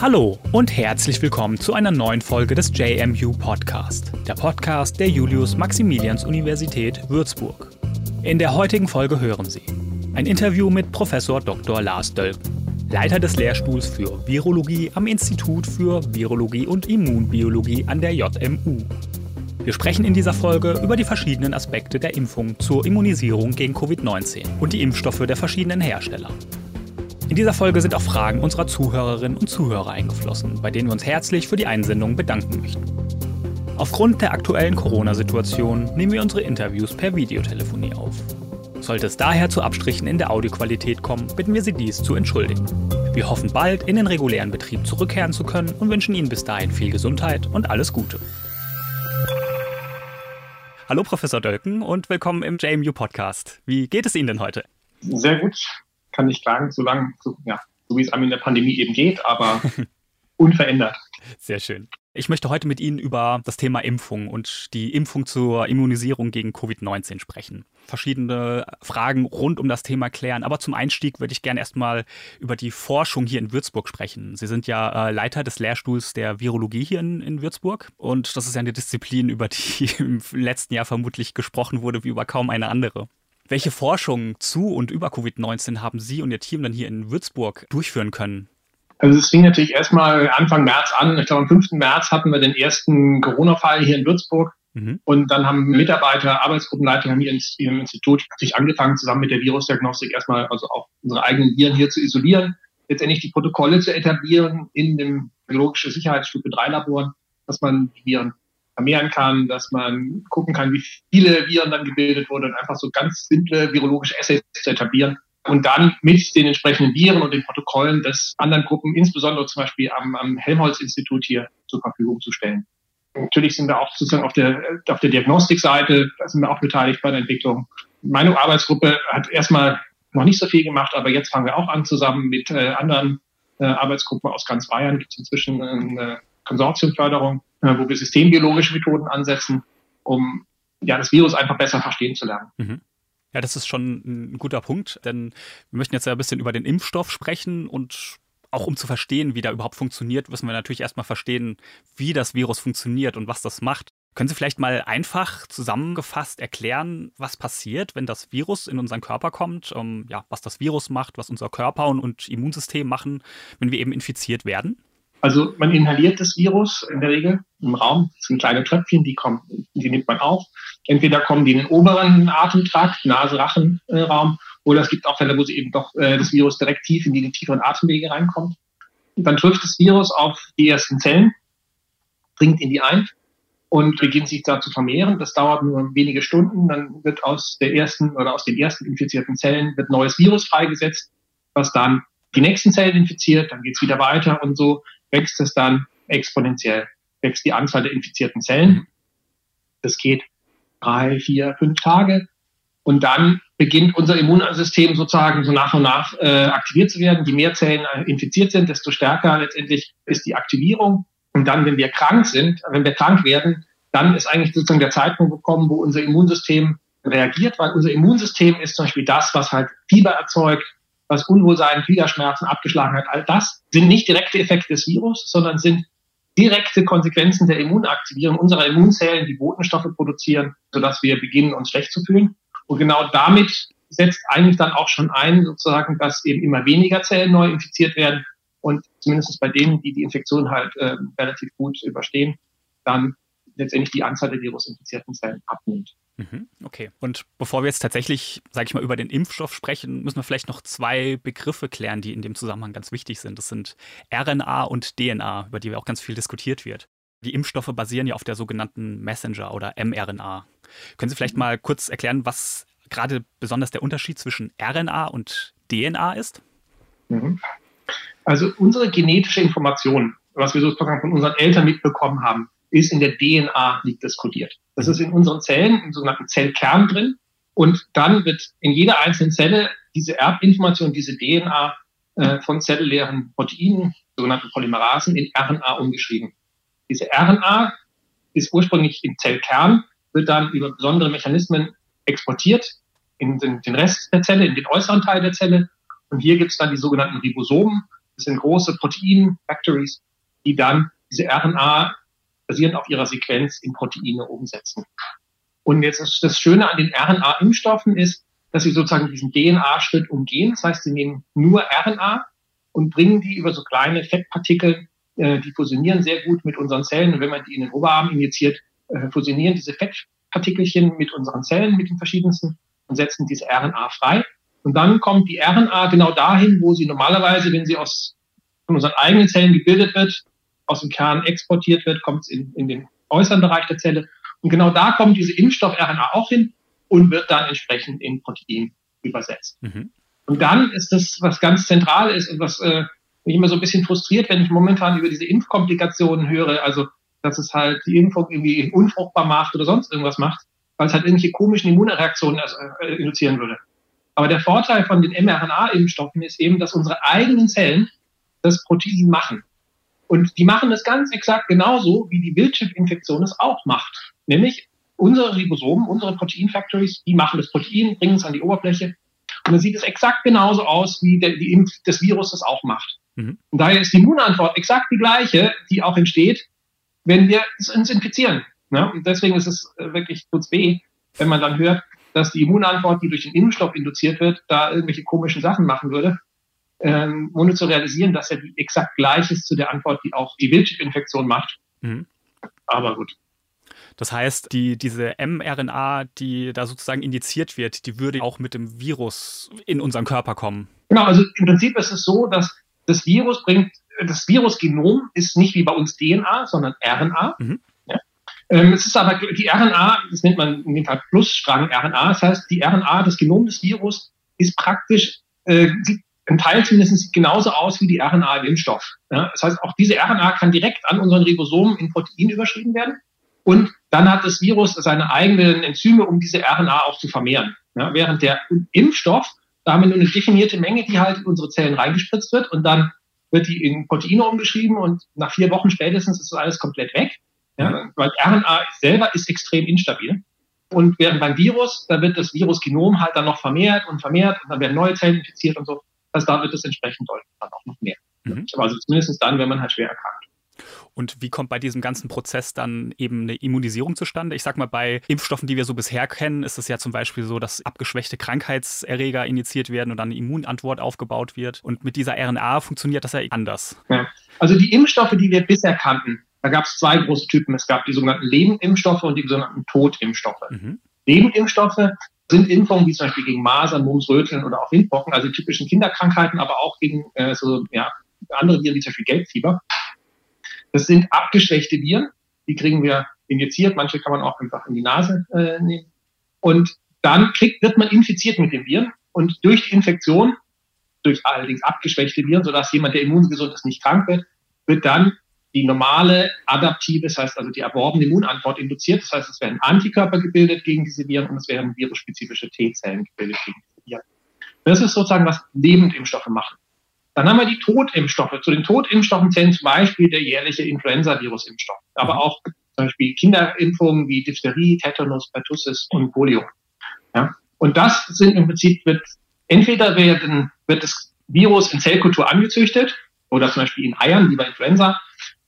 Hallo und herzlich willkommen zu einer neuen Folge des JMU Podcast, der Podcast der Julius-Maximilians-Universität Würzburg. In der heutigen Folge hören Sie ein Interview mit Professor Dr. Lars Dölken, Leiter des Lehrstuhls für Virologie am Institut für Virologie und Immunbiologie an der JMU. Wir sprechen in dieser Folge über die verschiedenen Aspekte der Impfung zur Immunisierung gegen Covid-19 und die Impfstoffe der verschiedenen Hersteller. In dieser Folge sind auch Fragen unserer Zuhörerinnen und Zuhörer eingeflossen, bei denen wir uns herzlich für die Einsendung bedanken möchten. Aufgrund der aktuellen Corona-Situation nehmen wir unsere Interviews per Videotelefonie auf. Sollte es daher zu Abstrichen in der Audioqualität kommen, bitten wir Sie dies zu entschuldigen. Wir hoffen bald in den regulären Betrieb zurückkehren zu können und wünschen Ihnen bis dahin viel Gesundheit und alles Gute. Hallo Professor Dölken und willkommen im JMU Podcast. Wie geht es Ihnen denn heute? Sehr gut kann nicht klagen, so lange, so, ja, so wie es einem in der Pandemie eben geht, aber unverändert. Sehr schön. Ich möchte heute mit Ihnen über das Thema Impfung und die Impfung zur Immunisierung gegen Covid-19 sprechen. Verschiedene Fragen rund um das Thema klären. Aber zum Einstieg würde ich gerne erstmal über die Forschung hier in Würzburg sprechen. Sie sind ja äh, Leiter des Lehrstuhls der Virologie hier in, in Würzburg. Und das ist ja eine Disziplin, über die im letzten Jahr vermutlich gesprochen wurde wie über kaum eine andere. Welche Forschung zu und über Covid-19 haben Sie und Ihr Team dann hier in Würzburg durchführen können? Also es fing natürlich erstmal Anfang März an. Ich glaube, am 5. März hatten wir den ersten Corona-Fall hier in Würzburg. Mhm. Und dann haben Mitarbeiter, Arbeitsgruppenleiter haben hier im Institut sich angefangen, zusammen mit der Virusdiagnostik erstmal also auch unsere eigenen Viren hier zu isolieren, letztendlich die Protokolle zu etablieren in dem biologische Sicherheitsstufe 3 Laboren, dass man die Viren vermehren kann, dass man gucken kann, wie viele Viren dann gebildet wurden und einfach so ganz simple virologische Essays zu etablieren und dann mit den entsprechenden Viren und den Protokollen des anderen Gruppen, insbesondere zum Beispiel am, am Helmholtz-Institut hier zur Verfügung zu stellen. Natürlich sind wir auch sozusagen auf der, auf der Diagnostikseite, da sind wir auch beteiligt bei der Entwicklung. Meine Arbeitsgruppe hat erstmal noch nicht so viel gemacht, aber jetzt fangen wir auch an, zusammen mit äh, anderen äh, Arbeitsgruppen aus ganz Bayern gibt es inzwischen eine Konsortiumförderung äh, wo wir systembiologische Methoden ansetzen, um ja, das Virus einfach besser verstehen zu lernen. Mhm. Ja, das ist schon ein guter Punkt, denn wir möchten jetzt ja ein bisschen über den Impfstoff sprechen und auch um zu verstehen, wie der überhaupt funktioniert, müssen wir natürlich erstmal verstehen, wie das Virus funktioniert und was das macht. Können Sie vielleicht mal einfach zusammengefasst erklären, was passiert, wenn das Virus in unseren Körper kommt? Ähm, ja, was das Virus macht, was unser Körper und, und Immunsystem machen, wenn wir eben infiziert werden? Also man inhaliert das Virus in der Regel im Raum. Das sind kleine Tröpfchen, die kommen, die nimmt man auf. Entweder kommen die in den oberen Atemtrakt, Nase-Rachenraum, oder es gibt auch Fälle, wo sie eben doch äh, das Virus direkt tief in die tieferen Atemwege reinkommt. Und dann trifft das Virus auf die ersten Zellen, dringt in die ein und beginnt sich da zu vermehren. Das dauert nur wenige Stunden. Dann wird aus der ersten oder aus den ersten infizierten Zellen wird neues Virus freigesetzt, was dann die nächsten Zellen infiziert. Dann geht es wieder weiter und so wächst es dann exponentiell, wächst die Anzahl der infizierten Zellen. Das geht drei, vier, fünf Tage. Und dann beginnt unser Immunsystem sozusagen so nach und nach äh, aktiviert zu werden. Je mehr Zellen äh, infiziert sind, desto stärker letztendlich ist die Aktivierung. Und dann, wenn wir krank sind, wenn wir krank werden, dann ist eigentlich sozusagen der Zeitpunkt gekommen, wo unser Immunsystem reagiert, weil unser Immunsystem ist zum Beispiel das, was halt Fieber erzeugt, was Unwohlsein, Gliederschmerzen, Abgeschlagenheit, all das sind nicht direkte Effekte des Virus, sondern sind direkte Konsequenzen der Immunaktivierung unserer Immunzellen, die Botenstoffe produzieren, sodass wir beginnen, uns schlecht zu fühlen. Und genau damit setzt eigentlich dann auch schon ein, sozusagen, dass eben immer weniger Zellen neu infiziert werden und zumindest bei denen, die die Infektion halt äh, relativ gut überstehen, dann letztendlich die Anzahl der virusinfizierten Zellen abnimmt. Mhm, okay. Und bevor wir jetzt tatsächlich, sage ich mal, über den Impfstoff sprechen, müssen wir vielleicht noch zwei Begriffe klären, die in dem Zusammenhang ganz wichtig sind. Das sind RNA und DNA, über die auch ganz viel diskutiert wird. Die Impfstoffe basieren ja auf der sogenannten Messenger oder mRNA. Können Sie vielleicht mal kurz erklären, was gerade besonders der Unterschied zwischen RNA und DNA ist? Mhm. Also unsere genetische Information, was wir sozusagen von unseren Eltern mitbekommen haben, ist in der DNA liegt das kodiert. Das ist in unseren Zellen, im sogenannten Zellkern drin. Und dann wird in jeder einzelnen Zelle diese Erbinformation, diese DNA äh, von zellulären Proteinen, sogenannten Polymerasen, in RNA umgeschrieben. Diese RNA ist ursprünglich im Zellkern wird dann über besondere Mechanismen exportiert in den, den Rest der Zelle, in den äußeren Teil der Zelle. Und hier gibt es dann die sogenannten Ribosomen. Das sind große Protein-Factories, die dann diese RNA basierend auf ihrer Sequenz in Proteine umsetzen. Und jetzt ist das Schöne an den RNA-Impfstoffen ist, dass sie sozusagen diesen DNA-Schritt umgehen. Das heißt, sie nehmen nur RNA und bringen die über so kleine Fettpartikel, äh, die fusionieren sehr gut mit unseren Zellen. Und wenn man die in den Oberarm injiziert, äh, fusionieren diese Fettpartikelchen mit unseren Zellen, mit den verschiedensten und setzen diese RNA frei. Und dann kommt die RNA genau dahin, wo sie normalerweise, wenn sie aus von unseren eigenen Zellen gebildet wird, aus dem Kern exportiert wird, kommt es in, in den äußeren Bereich der Zelle. Und genau da kommt diese Impfstoff-RNA auch hin und wird dann entsprechend in Protein übersetzt. Mhm. Und dann ist das, was ganz zentral ist und was äh, mich immer so ein bisschen frustriert, wenn ich momentan über diese Impfkomplikationen höre, also dass es halt die Impfung irgendwie unfruchtbar macht oder sonst irgendwas macht, weil es halt irgendwelche komischen Immunreaktionen äh, induzieren würde. Aber der Vorteil von den mRNA-Impfstoffen ist eben, dass unsere eigenen Zellen das Protein machen. Und die machen es ganz exakt genauso, wie die Wildchip-Infektion es auch macht. Nämlich unsere Ribosomen, unsere Protein-Factories, die machen das Protein, bringen es an die Oberfläche. Und dann sieht es exakt genauso aus, wie der, die Impf das Virus das auch macht. Mhm. Und daher ist die Immunantwort exakt die gleiche, die auch entsteht, wenn wir uns infizieren. Ja? Und deswegen ist es äh, wirklich kurz weh, wenn man dann hört, dass die Immunantwort, die durch den Impfstoff induziert wird, da irgendwelche komischen Sachen machen würde ähm, ohne zu realisieren, dass er die exakt gleich ist zu der Antwort, die auch die Wildchip-Infektion macht. Mhm. Aber gut. Das heißt, die, diese mRNA, die da sozusagen indiziert wird, die würde auch mit dem Virus in unseren Körper kommen. Genau, also im Prinzip ist es so, dass das Virus bringt, das Virusgenom ist nicht wie bei uns DNA, sondern RNA. Mhm. Ja. Ähm, es ist aber die RNA, das nennt man in dem Fall Plusstrang-RNA, das heißt, die RNA, das Genom des Virus, ist praktisch, äh, sieht ein Teil zumindest genauso aus wie die RNA im Impfstoff. Ja, das heißt, auch diese RNA kann direkt an unseren Ribosomen in Protein überschrieben werden. Und dann hat das Virus seine eigenen Enzyme, um diese RNA auch zu vermehren. Ja, während der Impfstoff, da haben wir nur eine definierte Menge, die halt in unsere Zellen reingespritzt wird und dann wird die in Proteine umgeschrieben und nach vier Wochen spätestens ist das alles komplett weg. Ja, weil RNA selber ist extrem instabil. Und während beim Virus, da wird das Virusgenom halt dann noch vermehrt und vermehrt und dann werden neue Zellen infiziert und so. Also da wird es entsprechend deutlich dann auch noch mehr. Mhm. Also zumindest dann, wenn man halt schwer erkrankt. Und wie kommt bei diesem ganzen Prozess dann eben eine Immunisierung zustande? Ich sag mal, bei Impfstoffen, die wir so bisher kennen, ist es ja zum Beispiel so, dass abgeschwächte Krankheitserreger injiziert werden und dann eine Immunantwort aufgebaut wird. Und mit dieser RNA funktioniert das ja anders. Ja. Also die Impfstoffe, die wir bisher kannten, da gab es zwei große Typen. Es gab die sogenannten Lebendimpfstoffe und die sogenannten Totimpfstoffe. Mhm. Lebendimpfstoffe sind Impfungen wie zum Beispiel gegen Masern, Mumps, Röteln oder auch Windpocken, also typischen Kinderkrankheiten, aber auch gegen äh, so ja, andere Viren wie zum Beispiel Gelbfieber. Das sind abgeschwächte Viren, die kriegen wir injiziert, manche kann man auch einfach in die Nase äh, nehmen. Und dann kriegt, wird man infiziert mit den Viren und durch die Infektion, durch allerdings abgeschwächte Viren, sodass jemand, der immungesund ist, nicht krank wird, wird dann die normale adaptive, das heißt also die erworbene Immunantwort induziert. Das heißt, es werden Antikörper gebildet gegen diese Viren und es werden virusspezifische T-Zellen gebildet gegen diese Viren. Das ist sozusagen, was Lebendimpfstoffe machen. Dann haben wir die Totimpfstoffe. Zu den Totimpfstoffen zählen zum Beispiel der jährliche Influenza-Virus-Impfstoff, aber auch zum Beispiel Kinderimpfungen wie Diphtherie, Tetanus, Pertussis und Polio. Ja? Und das sind im Prinzip, wird, entweder werden, wird das Virus in Zellkultur angezüchtet oder zum Beispiel in Eiern, wie bei Influenza,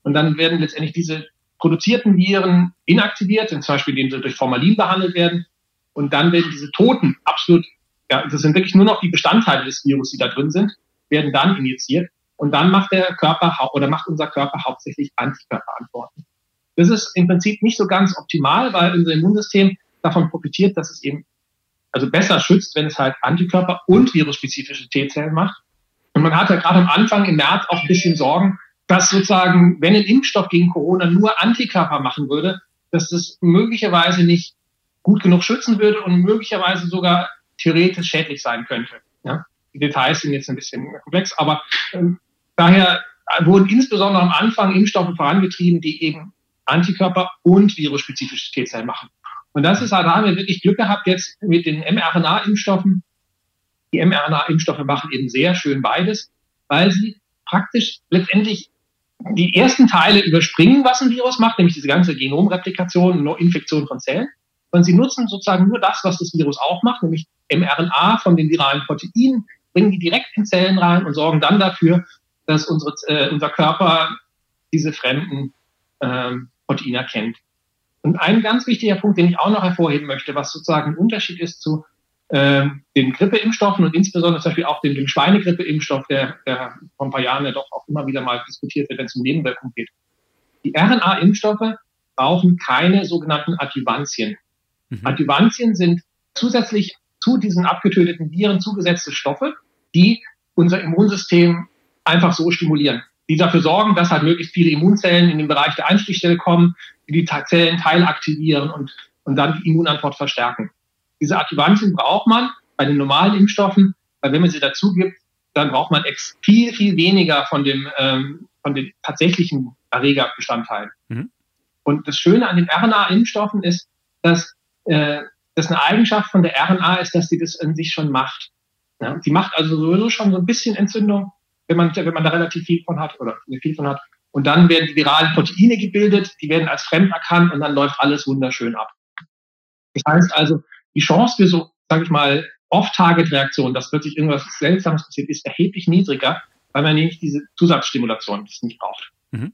und dann werden letztendlich diese produzierten Viren inaktiviert, zum Beispiel indem sie durch Formalin behandelt werden. Und dann werden diese Toten absolut, ja, das sind wirklich nur noch die Bestandteile des Virus, die da drin sind, werden dann injiziert. Und dann macht der Körper oder macht unser Körper hauptsächlich Antikörperantworten. Das ist im Prinzip nicht so ganz optimal, weil unser Immunsystem davon profitiert, dass es eben also besser schützt, wenn es halt Antikörper und virusspezifische T-Zellen macht. Und man hat ja gerade am Anfang im März auch ein bisschen Sorgen, dass sozusagen, wenn ein Impfstoff gegen Corona nur Antikörper machen würde, dass das möglicherweise nicht gut genug schützen würde und möglicherweise sogar theoretisch schädlich sein könnte. Ja? Die Details sind jetzt ein bisschen komplex, aber ähm, daher wurden insbesondere am Anfang Impfstoffe vorangetrieben, die eben Antikörper und virusspezifische T-Zellen machen. Und das ist, da haben wir wirklich Glück gehabt jetzt mit den mRNA-Impfstoffen. Die mRNA-Impfstoffe machen eben sehr schön beides, weil sie praktisch letztendlich die ersten Teile überspringen, was ein Virus macht, nämlich diese ganze Genomreplikation, Infektion von Zellen. sondern sie nutzen sozusagen nur das, was das Virus auch macht, nämlich mRNA von den viralen Proteinen, bringen die direkt in Zellen rein und sorgen dann dafür, dass unsere, äh, unser Körper diese fremden ähm, Proteine erkennt. Und ein ganz wichtiger Punkt, den ich auch noch hervorheben möchte, was sozusagen ein Unterschied ist zu ähm, den Grippeimpfstoffen und insbesondere zum Beispiel auch dem, dem Schweinegrippeimpfstoff, der, der vor ein paar Jahren ja doch auch immer wieder mal diskutiert wird, wenn es um Nebenwirkungen geht. Die RNA-Impfstoffe brauchen keine sogenannten Adjuvantien. Mhm. Adjuvantien sind zusätzlich zu diesen abgetöteten Viren zugesetzte Stoffe, die unser Immunsystem einfach so stimulieren. Die dafür sorgen, dass halt möglichst viele Immunzellen in den Bereich der Einstichstelle kommen, die die Zellen teilaktivieren und, und dann die Immunantwort verstärken. Diese Adjuvantien braucht man bei den normalen Impfstoffen, weil wenn man sie dazu gibt, dann braucht man viel, viel weniger von dem, ähm, von den tatsächlichen Erregerbestandteilen. Mhm. Und das Schöne an den RNA-Impfstoffen ist, dass äh, das eine Eigenschaft von der RNA ist, dass sie das in sich schon macht. Ja, die macht also sowieso schon so ein bisschen Entzündung, wenn man, wenn man da relativ viel von hat oder viel von hat. Und dann werden die viralen Proteine gebildet, die werden als fremd erkannt und dann läuft alles wunderschön ab. Das heißt also, die Chance für so, sage ich mal, Off-Target-Reaktion, dass plötzlich irgendwas Seltsames passiert, ist erheblich niedriger, weil man nämlich diese Zusatzstimulation nicht braucht. Mhm.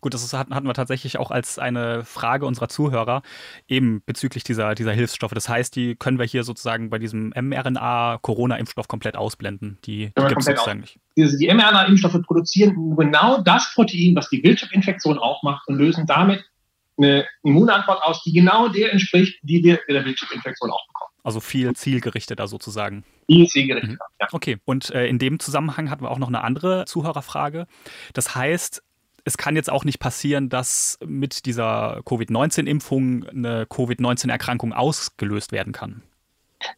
Gut, das hatten wir tatsächlich auch als eine Frage unserer Zuhörer eben bezüglich dieser, dieser Hilfsstoffe. Das heißt, die können wir hier sozusagen bei diesem mRNA-Corona-Impfstoff komplett ausblenden. Die, die gibt es sozusagen nicht. Diese, die mRNA-Impfstoffe produzieren genau das Protein, was die Wildtyp-Infektion auch macht und lösen damit eine Immunantwort aus, die genau der entspricht, die wir in der Wildtyp-Infektion auch bekommen. Also viel zielgerichteter sozusagen. Viel zielgerichteter, mhm. ja. Okay, und äh, in dem Zusammenhang hatten wir auch noch eine andere Zuhörerfrage. Das heißt, es kann jetzt auch nicht passieren, dass mit dieser Covid-19-Impfung eine Covid-19-Erkrankung ausgelöst werden kann.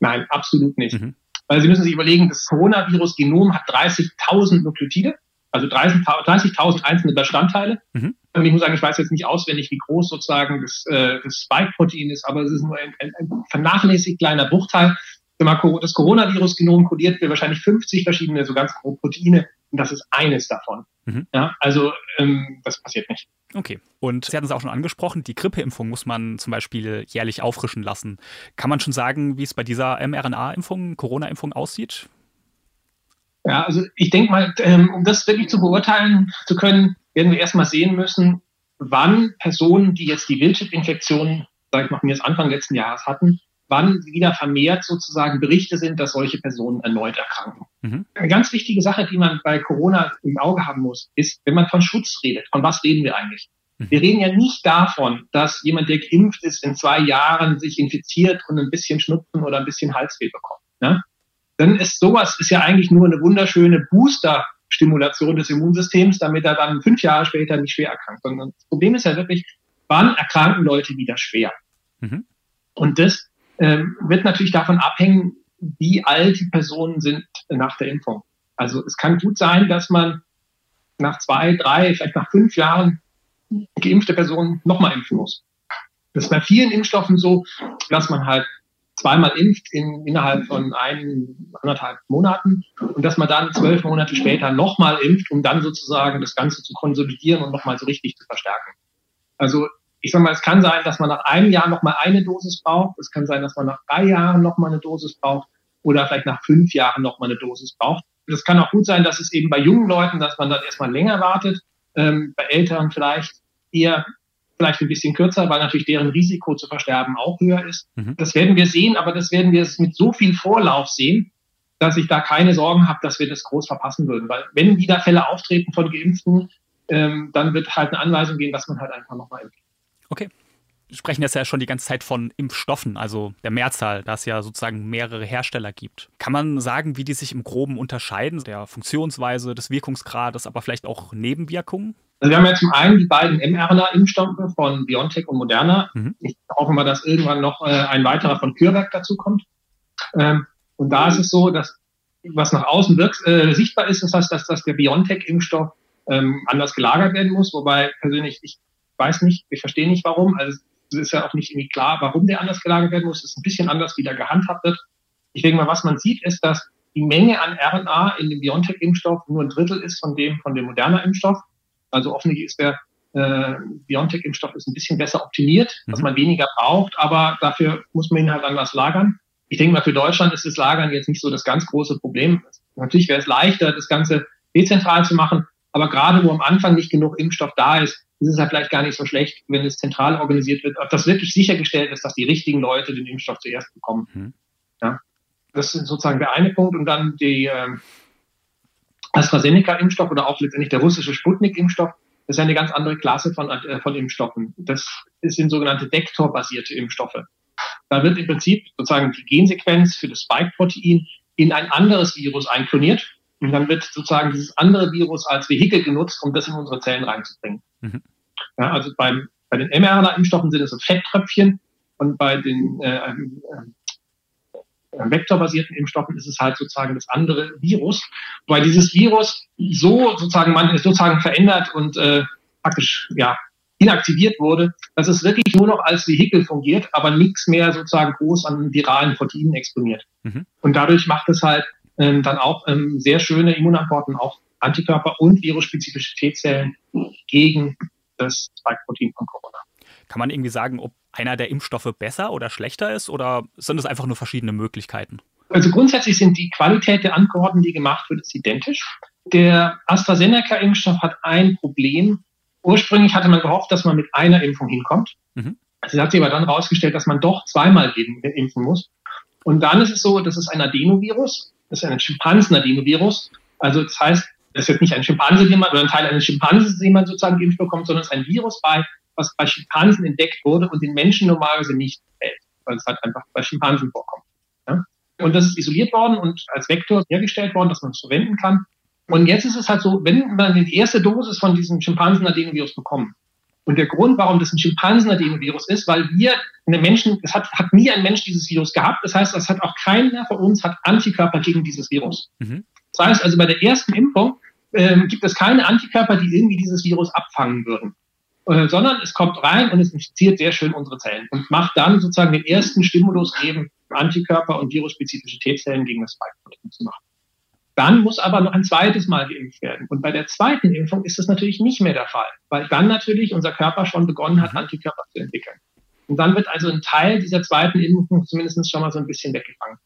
Nein, absolut nicht. Mhm. Weil Sie müssen sich überlegen, das Coronavirus-Genom hat 30.000 Nukleotide, also 30.000 30 einzelne Bestandteile. Mhm. Und ich muss sagen, ich weiß jetzt nicht auswendig, wie groß sozusagen das, äh, das Spike-Protein ist, aber es ist nur ein, ein, ein vernachlässigt kleiner Bruchteil. Das Coronavirus-Genom kodiert für wahrscheinlich 50 verschiedene, so ganz grobe Proteine und das ist eines davon. Mhm. Ja, also ähm, das passiert nicht. Okay. Und Sie hatten es auch schon angesprochen, die Grippeimpfung muss man zum Beispiel jährlich auffrischen lassen. Kann man schon sagen, wie es bei dieser mRNA-Impfung, Corona-Impfung aussieht? Ja, also ich denke mal, ähm, um das wirklich zu beurteilen zu können, werden wir erstmal sehen müssen, wann Personen, die jetzt die Wildchip-Infektion, sag ich mal, jetzt Anfang letzten Jahres hatten, wann wieder vermehrt sozusagen Berichte sind, dass solche Personen erneut erkranken. Mhm. Eine ganz wichtige Sache, die man bei Corona im Auge haben muss, ist, wenn man von Schutz redet, von was reden wir eigentlich? Mhm. Wir reden ja nicht davon, dass jemand, der geimpft ist, in zwei Jahren sich infiziert und ein bisschen Schnupfen oder ein bisschen Halsweh bekommt. Ne? Dann ist sowas ist ja eigentlich nur eine wunderschöne Booster-Stimulation des Immunsystems, damit er dann fünf Jahre später nicht schwer erkrankt. Sondern das Problem ist ja wirklich, wann erkranken Leute wieder schwer? Mhm. Und das ähm, wird natürlich davon abhängen, wie alt die Personen sind nach der Impfung. Also es kann gut sein, dass man nach zwei, drei, vielleicht nach fünf Jahren geimpfte Personen nochmal impfen muss. Das ist bei vielen Impfstoffen so, dass man halt zweimal impft in, innerhalb von ein, anderthalb Monaten und dass man dann zwölf Monate später nochmal impft, um dann sozusagen das Ganze zu konsolidieren und nochmal so richtig zu verstärken. Also ich sag mal, es kann sein, dass man nach einem Jahr nochmal eine Dosis braucht. Es kann sein, dass man nach drei Jahren nochmal eine Dosis braucht oder vielleicht nach fünf Jahren nochmal eine Dosis braucht. Es kann auch gut sein, dass es eben bei jungen Leuten, dass man dann erstmal länger wartet, ähm, bei Älteren vielleicht eher vielleicht ein bisschen kürzer, weil natürlich deren Risiko zu versterben auch höher ist. Mhm. Das werden wir sehen, aber das werden wir mit so viel Vorlauf sehen, dass ich da keine Sorgen habe, dass wir das groß verpassen würden. Weil wenn wieder Fälle auftreten von Geimpften, ähm, dann wird halt eine Anweisung gehen, dass man halt einfach nochmal impft. Okay. Wir sprechen jetzt ja schon die ganze Zeit von Impfstoffen, also der Mehrzahl, da es ja sozusagen mehrere Hersteller gibt. Kann man sagen, wie die sich im Groben unterscheiden, der Funktionsweise, des Wirkungsgrades, aber vielleicht auch Nebenwirkungen? Also wir haben ja zum einen die beiden mRNA-Impfstoffe von BioNTech und Moderna. Mhm. Ich hoffe mal, dass irgendwann noch äh, ein weiterer von CureVac dazu kommt. Ähm, und da ist es so, dass was nach außen wirkt, äh, sichtbar ist, ist das, dass, dass der BioNTech-Impfstoff ähm, anders gelagert werden muss. Wobei persönlich ich weiß nicht, ich verstehe nicht warum. Also es ist ja auch nicht irgendwie klar, warum der anders gelagert werden muss. Es ist ein bisschen anders, wie der gehandhabt wird. Ich denke mal, was man sieht, ist, dass die Menge an RNA in dem BioNTech-Impfstoff nur ein Drittel ist von dem von dem Moderna-Impfstoff. Also offensichtlich ist der äh, BioNTech-Impfstoff ist ein bisschen besser optimiert, mhm. dass man weniger braucht, aber dafür muss man ihn halt anders lagern. Ich denke mal, für Deutschland ist das Lagern jetzt nicht so das ganz große Problem. Natürlich wäre es leichter, das Ganze dezentral zu machen, aber gerade wo am Anfang nicht genug Impfstoff da ist, ist es ja vielleicht gar nicht so schlecht, wenn es zentral organisiert wird, ob das wirklich sichergestellt ist, dass die richtigen Leute den Impfstoff zuerst bekommen. Mhm. Ja, das ist sozusagen der eine Punkt. Und dann die äh, AstraZeneca-Impfstoff oder auch letztendlich der russische Sputnik-Impfstoff. Das ist eine ganz andere Klasse von, äh, von Impfstoffen. Das sind sogenannte Dektor-basierte Impfstoffe. Da wird im Prinzip sozusagen die Gensequenz für das Spike-Protein in ein anderes Virus einkloniert. Und dann wird sozusagen dieses andere Virus als Vehikel genutzt, um das in unsere Zellen reinzubringen. Mhm. Ja, also beim, bei den mRNA-Impfstoffen sind es so Fetttröpfchen und bei den äh, äh, äh, vektorbasierten Impfstoffen ist es halt sozusagen das andere Virus, weil dieses Virus so sozusagen man ist sozusagen verändert und äh, praktisch ja inaktiviert wurde, dass es wirklich nur noch als Vehikel fungiert, aber nichts mehr sozusagen groß an viralen Proteinen exponiert. Mhm. Und dadurch macht es halt ähm, dann auch ähm, sehr schöne Immunantworten auf Antikörper und virusspezifische T-Zellen gegen das Spike-Protein von Corona. Kann man irgendwie sagen, ob einer der Impfstoffe besser oder schlechter ist oder sind es einfach nur verschiedene Möglichkeiten? Also grundsätzlich sind die Qualität der Antworten, die gemacht wird, ist identisch. Der AstraZeneca-Impfstoff hat ein Problem. Ursprünglich hatte man gehofft, dass man mit einer Impfung hinkommt. Mhm. Es hat sich aber dann herausgestellt, dass man doch zweimal impfen muss. Und dann ist es so, das ist ein Adenovirus, das ist ein Schimpansen-Adenovirus. Also das heißt, das ist jetzt nicht ein Schimpanse, den man, oder ein Teil eines Schimpansen, den man sozusagen geimpft bekommt, sondern es ist ein Virus bei, was bei Schimpansen entdeckt wurde und den Menschen normalerweise nicht fällt, weil es halt einfach bei Schimpansen vorkommt. Ja? Und das ist isoliert worden und als Vektor hergestellt worden, dass man es verwenden kann. Und jetzt ist es halt so, wenn man die erste Dosis von diesem Schimpansen-Adenovirus bekommt, und der Grund, warum das ein Schimpansen-Adenovirus ist, weil wir, eine Menschen, es hat, hat nie ein Mensch dieses Virus gehabt. Das heißt, es hat auch keiner von uns hat Antikörper gegen dieses Virus. Mhm. Das heißt also, bei der ersten Impfung ähm, gibt es keine Antikörper, die irgendwie dieses Virus abfangen würden. Äh, sondern es kommt rein und es infiziert sehr schön unsere Zellen und macht dann sozusagen den ersten Stimulus eben, Antikörper und virusspezifische T-Zellen gegen das Spike-Protein zu machen. Dann muss aber noch ein zweites Mal geimpft werden. Und bei der zweiten Impfung ist das natürlich nicht mehr der Fall, weil dann natürlich unser Körper schon begonnen hat, Antikörper zu entwickeln. Und dann wird also ein Teil dieser zweiten Impfung zumindest schon mal so ein bisschen weggefangen.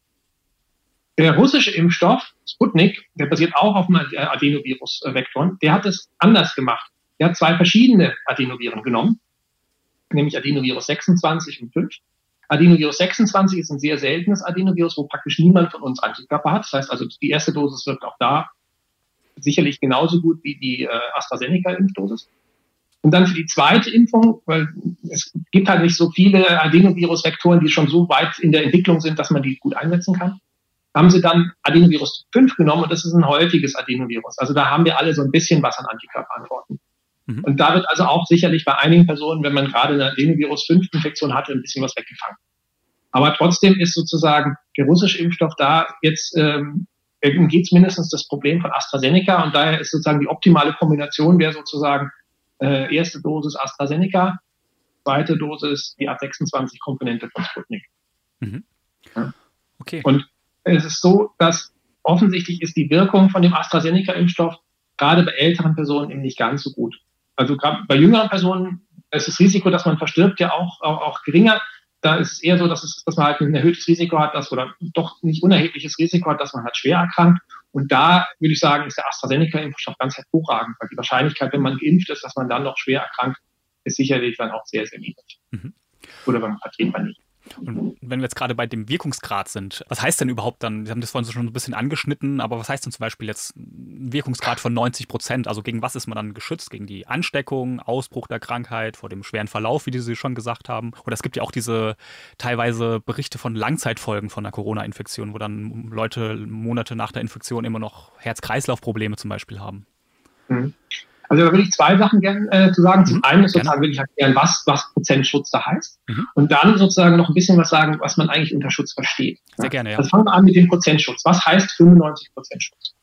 Der russische Impfstoff, Sputnik, der basiert auch auf einem Adenovirus-Vektoren, der hat es anders gemacht. Der hat zwei verschiedene Adenoviren genommen, nämlich Adenovirus 26 und 5. Adenovirus 26 ist ein sehr seltenes Adenovirus, wo praktisch niemand von uns Antikörper hat. Das heißt also, die erste Dosis wirkt auch da sicherlich genauso gut wie die äh, AstraZeneca-Impfdosis. Und dann für die zweite Impfung, weil es gibt halt nicht so viele Adenovirus-Vektoren, die schon so weit in der Entwicklung sind, dass man die gut einsetzen kann haben sie dann Adenovirus 5 genommen und das ist ein häufiges Adenovirus. Also da haben wir alle so ein bisschen was an Antikörperantworten. Mhm. Und da wird also auch sicherlich bei einigen Personen, wenn man gerade eine Adenovirus 5 Infektion hatte, ein bisschen was weggefangen. Aber trotzdem ist sozusagen der russische Impfstoff da jetzt ähm, geht es mindestens das Problem von AstraZeneca und daher ist sozusagen die optimale Kombination wäre sozusagen äh, erste Dosis AstraZeneca, zweite Dosis die A26-Komponente von Sputnik. Mhm. Ja. Okay. Und es ist so, dass offensichtlich ist die Wirkung von dem AstraZeneca-Impfstoff gerade bei älteren Personen eben nicht ganz so gut. Also gerade bei jüngeren Personen ist das Risiko, dass man verstirbt, ja auch, auch, auch geringer. Da ist es eher so, dass, es, dass man halt ein erhöhtes Risiko hat, dass, oder doch nicht unerhebliches Risiko hat, dass man halt schwer erkrankt. Und da würde ich sagen, ist der AstraZeneca-Impfstoff ganz hervorragend, weil die Wahrscheinlichkeit, wenn man geimpft ist, dass man dann noch schwer erkrankt, ist sicherlich dann auch sehr, sehr niedrig. Mhm. Oder wenn man nicht. Und wenn wir jetzt gerade bei dem Wirkungsgrad sind, was heißt denn überhaupt dann, Sie haben das vorhin schon ein bisschen angeschnitten, aber was heißt denn zum Beispiel jetzt ein Wirkungsgrad von 90 Prozent? Also gegen was ist man dann geschützt? Gegen die Ansteckung, Ausbruch der Krankheit, vor dem schweren Verlauf, wie Sie schon gesagt haben? Oder es gibt ja auch diese teilweise Berichte von Langzeitfolgen von der Corona-Infektion, wo dann Leute Monate nach der Infektion immer noch Herz-Kreislauf-Probleme zum Beispiel haben. Mhm. Also da würde ich zwei Sachen gerne äh, zu sagen. Zum mhm, einen ist sozusagen würde ich erklären, was, was Prozentschutz da heißt. Mhm. Und dann sozusagen noch ein bisschen was sagen, was man eigentlich unter Schutz versteht. Sehr gerne, ja. Also fangen wir an mit dem Prozentschutz. Was heißt 95 Prozent Schutz?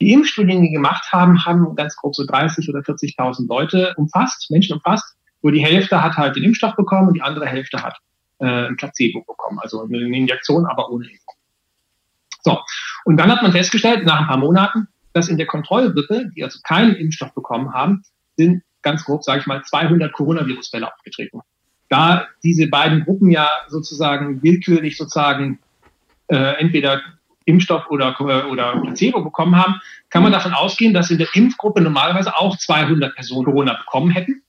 Die Impfstudien, die gemacht haben, haben ganz grob so 30 oder 40.000 Leute umfasst, Menschen umfasst, wo die Hälfte hat halt den Impfstoff bekommen und die andere Hälfte hat äh, ein Placebo bekommen, also eine Injektion, aber ohne Impfung. So, und dann hat man festgestellt, nach ein paar Monaten, dass in der Kontrollgruppe, die also keinen Impfstoff bekommen haben, sind ganz grob, sage ich mal, 200 Coronavirus-Fälle aufgetreten. Da diese beiden Gruppen ja sozusagen willkürlich sozusagen äh, entweder Impfstoff oder, oder Placebo bekommen haben, kann man davon ausgehen, dass in der Impfgruppe normalerweise auch 200 Personen Corona bekommen hätten.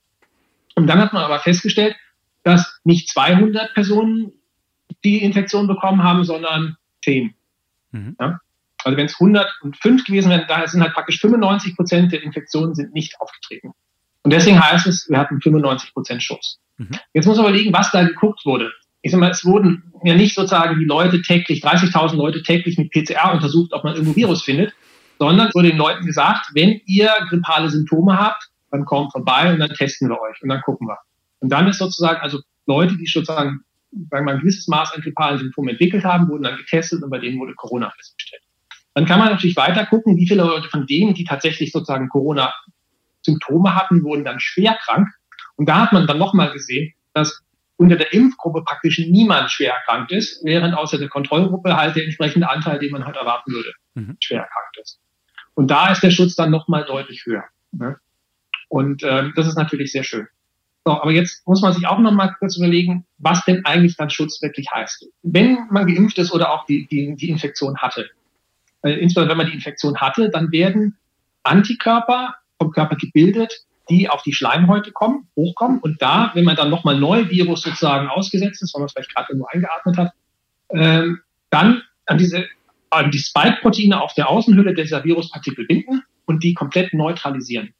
Und dann hat man aber festgestellt, dass nicht 200 Personen die Infektion bekommen haben, sondern 10. Mhm. Ja? Also wenn es 105 gewesen wären, daher sind halt praktisch 95 Prozent der Infektionen sind nicht aufgetreten. Und deswegen heißt es, wir hatten 95 Prozent Schutz. Mhm. Jetzt muss man überlegen, was da geguckt wurde. Ich sag mal, es wurden ja nicht sozusagen die Leute täglich, 30.000 Leute täglich mit PCR untersucht, ob man irgendwo Virus findet, sondern es wurde den Leuten gesagt, wenn ihr grippale Symptome habt, dann kommt vorbei und dann testen wir euch und dann gucken wir. Und dann ist sozusagen, also Leute, die sozusagen sagen wir mal, ein gewisses Maß an grippalen Symptomen entwickelt haben, wurden dann getestet und bei denen wurde Corona festgestellt. Dann kann man natürlich weiter gucken, wie viele Leute von denen, die tatsächlich sozusagen Corona-Symptome hatten, wurden dann schwer krank. Und da hat man dann nochmal gesehen, dass unter der Impfgruppe praktisch niemand schwer erkrankt ist, während außer der Kontrollgruppe halt der entsprechende Anteil, den man halt erwarten würde, mhm. schwer erkrankt ist. Und da ist der Schutz dann nochmal deutlich höher. Ne? Und ähm, das ist natürlich sehr schön. So, aber jetzt muss man sich auch nochmal kurz überlegen, was denn eigentlich dann Schutz wirklich heißt. Wenn man geimpft ist oder auch die, die, die Infektion hatte, insbesondere wenn man die Infektion hatte, dann werden Antikörper vom Körper gebildet, die auf die Schleimhäute kommen, hochkommen. Und da, wenn man dann nochmal neu Virus sozusagen ausgesetzt ist, weil man es vielleicht gerade nur eingeatmet hat, ähm, dann an diese an die Spike-Proteine auf der Außenhülle dieser Viruspartikel binden und die komplett neutralisieren.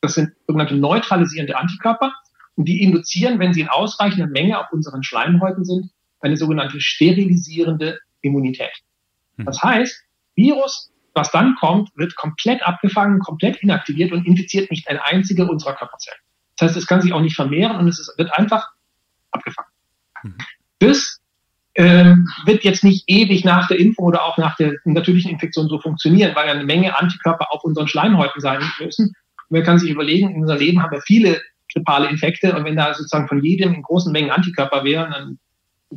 Das sind sogenannte neutralisierende Antikörper und die induzieren, wenn sie in ausreichender Menge auf unseren Schleimhäuten sind, eine sogenannte sterilisierende Immunität. Hm. Das heißt, Virus was dann kommt, wird komplett abgefangen, komplett inaktiviert und infiziert nicht eine einzige unserer Körperzellen. Das heißt, es kann sich auch nicht vermehren und es ist, wird einfach abgefangen. Mhm. Das ähm, wird jetzt nicht ewig nach der Impfung oder auch nach der natürlichen Infektion so funktionieren, weil ja eine Menge Antikörper auf unseren Schleimhäuten sein müssen. Und man kann sich überlegen, in unserem Leben haben wir viele grippale Infekte und wenn da sozusagen von jedem in großen Mengen Antikörper wären, dann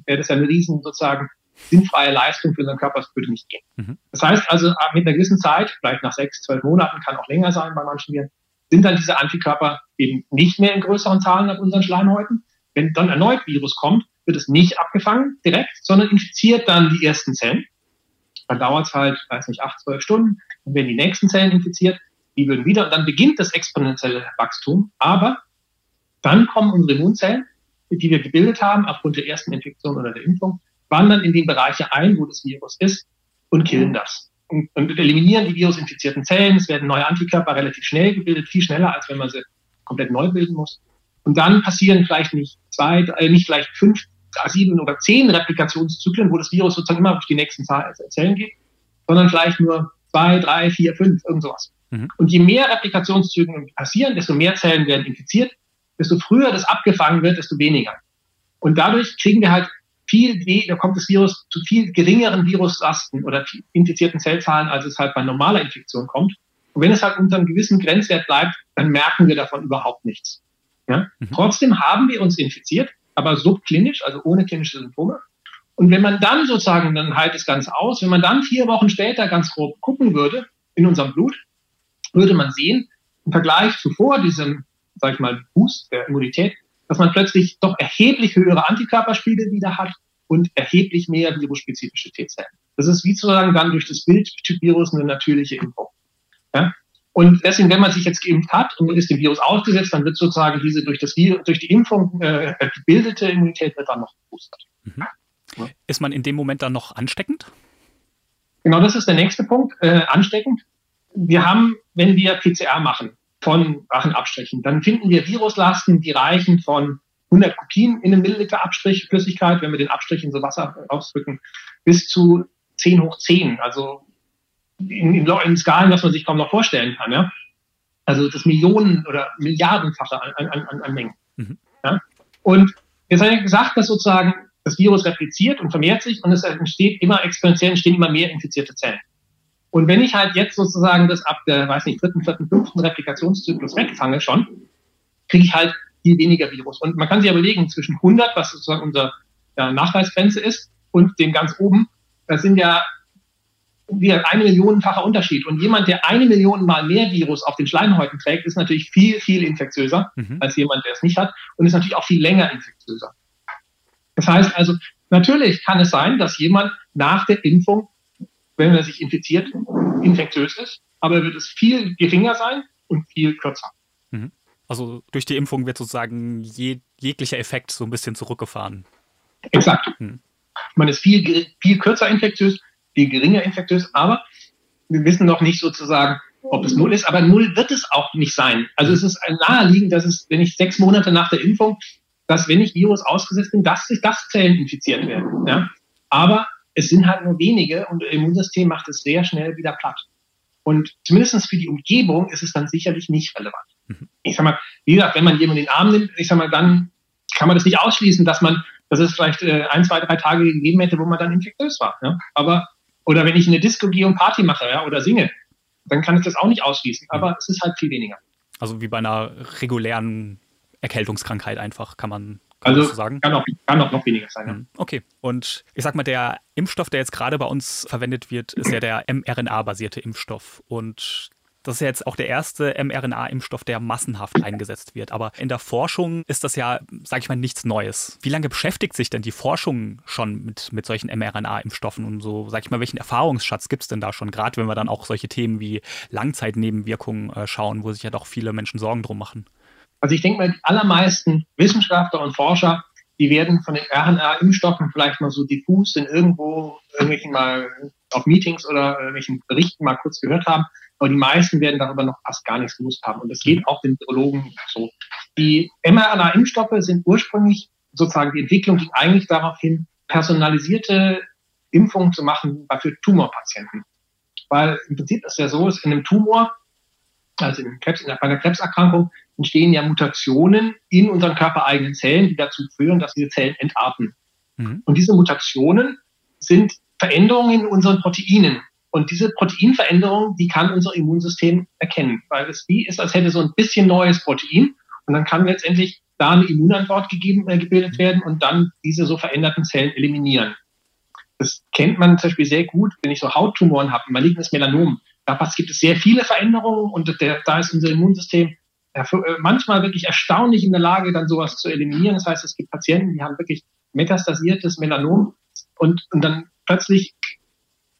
wäre das ja eine riesen sozusagen sinnfreie Leistung für unseren Körper, das würde nicht gehen. Mhm. Das heißt also, mit einer gewissen Zeit, vielleicht nach sechs, zwölf Monaten, kann auch länger sein bei manchen Viren, sind dann diese Antikörper eben nicht mehr in größeren Zahlen auf unseren Schleimhäuten. Wenn dann erneut Virus kommt, wird es nicht abgefangen direkt, sondern infiziert dann die ersten Zellen. Dann dauert es halt, weiß nicht, acht, zwölf Stunden. Dann werden die nächsten Zellen infiziert, die würden wieder, und dann beginnt das exponentielle Wachstum. Aber dann kommen unsere Immunzellen, die wir gebildet haben aufgrund der ersten Infektion oder der Impfung, wandern in die Bereiche ein, wo das Virus ist und killen das. Und, und eliminieren die virusinfizierten Zellen. Es werden neue Antikörper relativ schnell gebildet, viel schneller, als wenn man sie komplett neu bilden muss. Und dann passieren vielleicht nicht zwei, äh, nicht vielleicht fünf, sieben oder zehn Replikationszyklen, wo das Virus sozusagen immer durch die nächsten Zellen geht, sondern vielleicht nur zwei, drei, vier, fünf, irgend sowas. Mhm. Und je mehr Replikationszyklen passieren, desto mehr Zellen werden infiziert, desto früher das abgefangen wird, desto weniger. Und dadurch kriegen wir halt viel, da kommt das Virus zu viel geringeren Viruslasten oder infizierten Zellzahlen, als es halt bei normaler Infektion kommt. Und wenn es halt unter einem gewissen Grenzwert bleibt, dann merken wir davon überhaupt nichts. Ja? Mhm. Trotzdem haben wir uns infiziert, aber subklinisch, also ohne klinische Symptome. Und wenn man dann sozusagen, dann halt das Ganze aus, wenn man dann vier Wochen später ganz grob gucken würde in unserem Blut, würde man sehen, im Vergleich zu vor diesem, sag ich mal, Boost der Immunität, dass man plötzlich doch erheblich höhere Antikörperspiegel wieder hat und erheblich mehr virusspezifische T-Zellen. Das ist wie sozusagen dann durch das Bildtyp-Virus eine natürliche Impfung. Ja? Und deswegen, wenn man sich jetzt geimpft hat und ist dem Virus ausgesetzt, dann wird sozusagen diese durch, das Virus, durch die Impfung äh, gebildete Immunität wird dann noch geboostert. Mhm. Ja. Ist man in dem Moment dann noch ansteckend? Genau, das ist der nächste Punkt. Äh, ansteckend. Wir haben, wenn wir PCR machen, von Rachenabstrichen. Dann finden wir Viruslasten, die reichen von 100 Kopien in einem Milliliter Abstrich Flüssigkeit, wenn wir den Abstrich in so Wasser ausdrücken, bis zu 10 hoch 10, also in, in, in Skalen, was man sich kaum noch vorstellen kann. Ja? Also das Millionen- oder Milliardenfache an, an, an, an Mengen. Mhm. Ja? Und jetzt habe ich gesagt, dass sozusagen das Virus repliziert und vermehrt sich und es entsteht immer exponentiell, entstehen immer mehr infizierte Zellen. Und wenn ich halt jetzt sozusagen das ab der, weiß nicht, dritten, vierten, fünften Replikationszyklus wegfange schon, kriege ich halt viel weniger Virus. Und man kann sich überlegen, zwischen 100, was sozusagen unsere ja, Nachweisgrenze ist, und dem ganz oben, das sind ja wieder eine Millionenfacher Unterschied. Und jemand, der eine Million mal mehr Virus auf den Schleimhäuten trägt, ist natürlich viel, viel infektiöser mhm. als jemand, der es nicht hat und ist natürlich auch viel länger infektiöser. Das heißt also, natürlich kann es sein, dass jemand nach der Impfung, wenn er sich infiziert, infektiös ist, aber wird es viel geringer sein und viel kürzer. Mhm. Also durch die Impfung wird sozusagen je, jeglicher Effekt so ein bisschen zurückgefahren. Exakt. Mhm. Man ist viel, viel kürzer infektiös, viel geringer infektiös, aber wir wissen noch nicht sozusagen, ob es null ist, aber null wird es auch nicht sein. Also es ist naheliegend, dass es, wenn ich sechs Monate nach der Impfung, dass wenn ich Virus ausgesetzt bin, dass sich das Zellen infiziert werden. Ja? Aber es sind halt nur wenige und das Immunsystem macht es sehr schnell wieder platt. Und zumindest für die Umgebung ist es dann sicherlich nicht relevant. Mhm. Ich sag mal, wie gesagt, wenn man jemanden in den Arm nimmt, ich sag mal, dann kann man das nicht ausschließen, dass man, dass es vielleicht äh, ein, zwei, drei Tage gegeben hätte, wo man dann infektiös war. Ja? Aber oder wenn ich eine Disco gehe und Party mache ja, oder singe, dann kann ich das auch nicht ausschließen. Aber mhm. es ist halt viel weniger. Also wie bei einer regulären Erkältungskrankheit einfach, kann man, also so sagen? Kann auch, kann auch noch weniger sein. Ja. Mhm. Okay. Und ich sag mal, der Impfstoff, der jetzt gerade bei uns verwendet wird, ist ja der mRNA-basierte Impfstoff. Und das ist ja jetzt auch der erste mRNA-Impfstoff, der massenhaft eingesetzt wird. Aber in der Forschung ist das ja, sage ich mal, nichts Neues. Wie lange beschäftigt sich denn die Forschung schon mit, mit solchen mRNA-Impfstoffen und so, sage ich mal, welchen Erfahrungsschatz gibt es denn da schon? Gerade wenn wir dann auch solche Themen wie Langzeitnebenwirkungen äh, schauen, wo sich ja doch viele Menschen Sorgen drum machen. Also ich denke mal, die allermeisten Wissenschaftler und Forscher, die werden von den RNA-Impfstoffen vielleicht mal so diffus in irgendwo irgendwelchen mal auf Meetings oder irgendwelchen Berichten mal kurz gehört haben. Aber die meisten werden darüber noch fast gar nichts gewusst haben. Und das geht auch den Virologen so. Die mRNA-Impfstoffe sind ursprünglich sozusagen die Entwicklung ging eigentlich darauf hin, personalisierte Impfungen zu machen für Tumorpatienten. Weil im Prinzip ist ja so, ist in einem Tumor, also in Krebs, in einer Krebserkrankung, entstehen ja Mutationen in unseren körpereigenen Zellen, die dazu führen, dass diese Zellen entarten. Mhm. Und diese Mutationen sind Veränderungen in unseren Proteinen. Und diese Proteinveränderung, die kann unser Immunsystem erkennen, weil es wie ist, als hätte so ein bisschen neues Protein und dann kann letztendlich da eine Immunantwort gegeben, äh, gebildet werden und dann diese so veränderten Zellen eliminieren. Das kennt man zum Beispiel sehr gut, wenn ich so Hauttumoren habe, malignes Melanom. Da gibt es sehr viele Veränderungen und der, da ist unser Immunsystem äh, manchmal wirklich erstaunlich in der Lage, dann sowas zu eliminieren. Das heißt, es gibt Patienten, die haben wirklich metastasiertes Melanom und, und dann plötzlich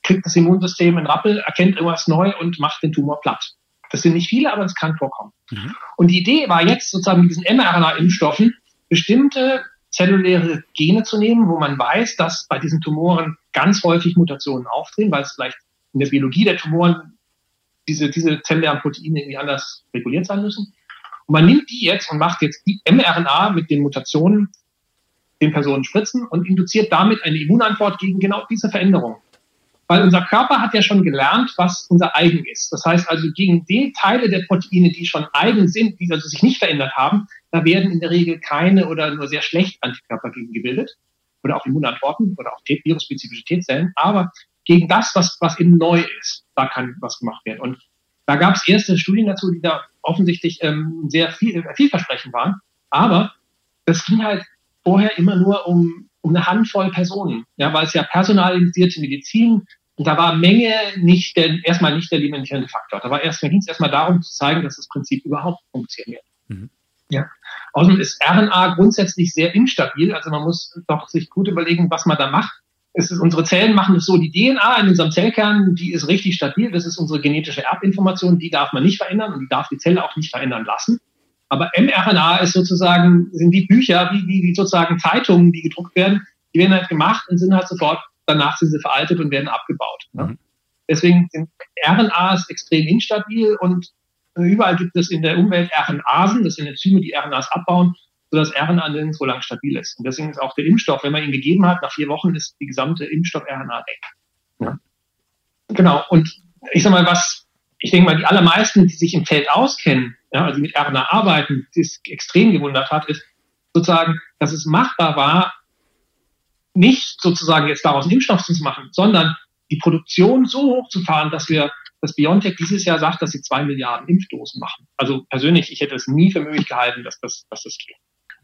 kriegt das Immunsystem einen Rappel, erkennt irgendwas neu und macht den Tumor platt. Das sind nicht viele, aber es kann vorkommen. Mhm. Und die Idee war jetzt sozusagen mit diesen mRNA-Impfstoffen bestimmte zelluläre Gene zu nehmen, wo man weiß, dass bei diesen Tumoren ganz häufig Mutationen auftreten, weil es vielleicht in der Biologie der Tumoren diese, diese zellulären Proteine irgendwie anders reguliert sein müssen. Und man nimmt die jetzt und macht jetzt die mRNA mit den Mutationen den Personen spritzen und induziert damit eine Immunantwort gegen genau diese Veränderung. Weil unser Körper hat ja schon gelernt, was unser eigen ist. Das heißt also, gegen die Teile der Proteine, die schon eigen sind, die also sich nicht verändert haben, da werden in der Regel keine oder nur sehr schlecht Antikörper gegen gebildet. Oder auch Immunantworten oder auch virusspezifische T-Zellen. Aber gegen das, was, was eben neu ist, da kann was gemacht werden. Und da gab es erste Studien dazu, die da offensichtlich ähm, sehr viel, vielversprechend waren. Aber das ging halt vorher immer nur um um eine Handvoll Personen, ja, weil es ja personalisierte Medizin und da war Menge nicht der, erstmal nicht der limitierende Faktor. Da war erstmal ging es erstmal darum zu zeigen, dass das Prinzip überhaupt funktioniert. Mhm. Ja. Außerdem ist RNA grundsätzlich sehr instabil, also man muss doch sich gut überlegen, was man da macht. Es ist, unsere Zellen machen es so, die DNA in unserem Zellkern, die ist richtig stabil, das ist unsere genetische Erbinformation, die darf man nicht verändern und die darf die Zelle auch nicht verändern lassen. Aber mRNA ist sozusagen, sind die Bücher, wie, wie, wie sozusagen Zeitungen, die gedruckt werden, die werden halt gemacht und sind halt sofort, danach sind sie veraltet und werden abgebaut. Ne? Mhm. Deswegen sind RNAs extrem instabil und überall gibt es in der Umwelt RNAsen, das sind Enzyme, die RNAs abbauen, sodass RNA nirgendwo lang stabil ist. Und deswegen ist auch der Impfstoff, wenn man ihn gegeben hat, nach vier Wochen ist die gesamte Impfstoff-RNA weg. Ja. Genau. Und ich sag mal, was, ich denke mal, die allermeisten, die sich im Feld auskennen, ja, also mit RNA arbeiten, die es extrem gewundert hat, ist sozusagen, dass es machbar war, nicht sozusagen jetzt daraus einen Impfstoff zu machen, sondern die Produktion so hoch zu fahren, dass wir, dass BioNTech dieses Jahr sagt, dass sie zwei Milliarden Impfdosen machen. Also persönlich, ich hätte es nie für möglich gehalten, dass das, dass das geht.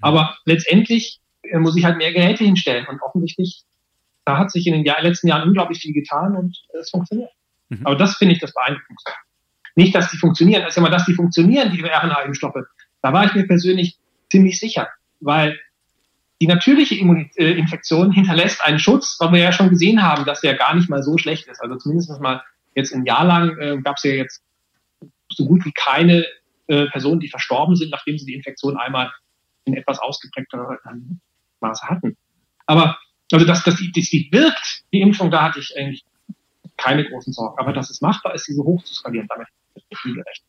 Aber letztendlich äh, muss ich halt mehr Geräte hinstellen und offensichtlich da hat sich in den Jahr, letzten Jahren unglaublich viel getan und es funktioniert. Mhm. Aber das finde ich das Beeindruckendste. Nicht, dass die funktionieren, also immer, dass die funktionieren, die RNA-Impfstoffe. Da war ich mir persönlich ziemlich sicher, weil die natürliche äh, Infektion hinterlässt einen Schutz, weil wir ja schon gesehen haben, dass der gar nicht mal so schlecht ist. Also zumindest mal jetzt ein Jahr lang äh, gab es ja jetzt so gut wie keine äh, Personen, die verstorben sind, nachdem sie die Infektion einmal in etwas ausgeprägter Maße hatten. Aber also dass, dass, die, dass die wirkt, die Impfung, da hatte ich eigentlich keine großen Sorgen. Aber dass es machbar ist, diese hoch zu skalieren, damit ist nicht viel gerechnet.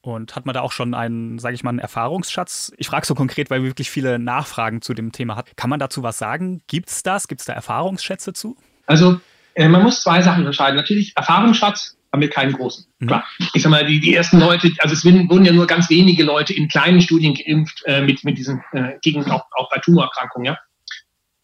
Und hat man da auch schon einen, sage ich mal, einen Erfahrungsschatz? Ich frage so konkret, weil wir wirklich viele Nachfragen zu dem Thema hat. Kann man dazu was sagen? Gibt es das? Gibt es da Erfahrungsschätze zu? Also äh, man muss zwei Sachen unterscheiden. Natürlich, Erfahrungsschatz haben wir keinen großen. Mhm. Klar. Ich sag mal, die, die ersten Leute, also es wurden ja nur ganz wenige Leute in kleinen Studien geimpft äh, mit, mit diesen, äh, gegen auch, auch bei Tumorerkrankungen, ja.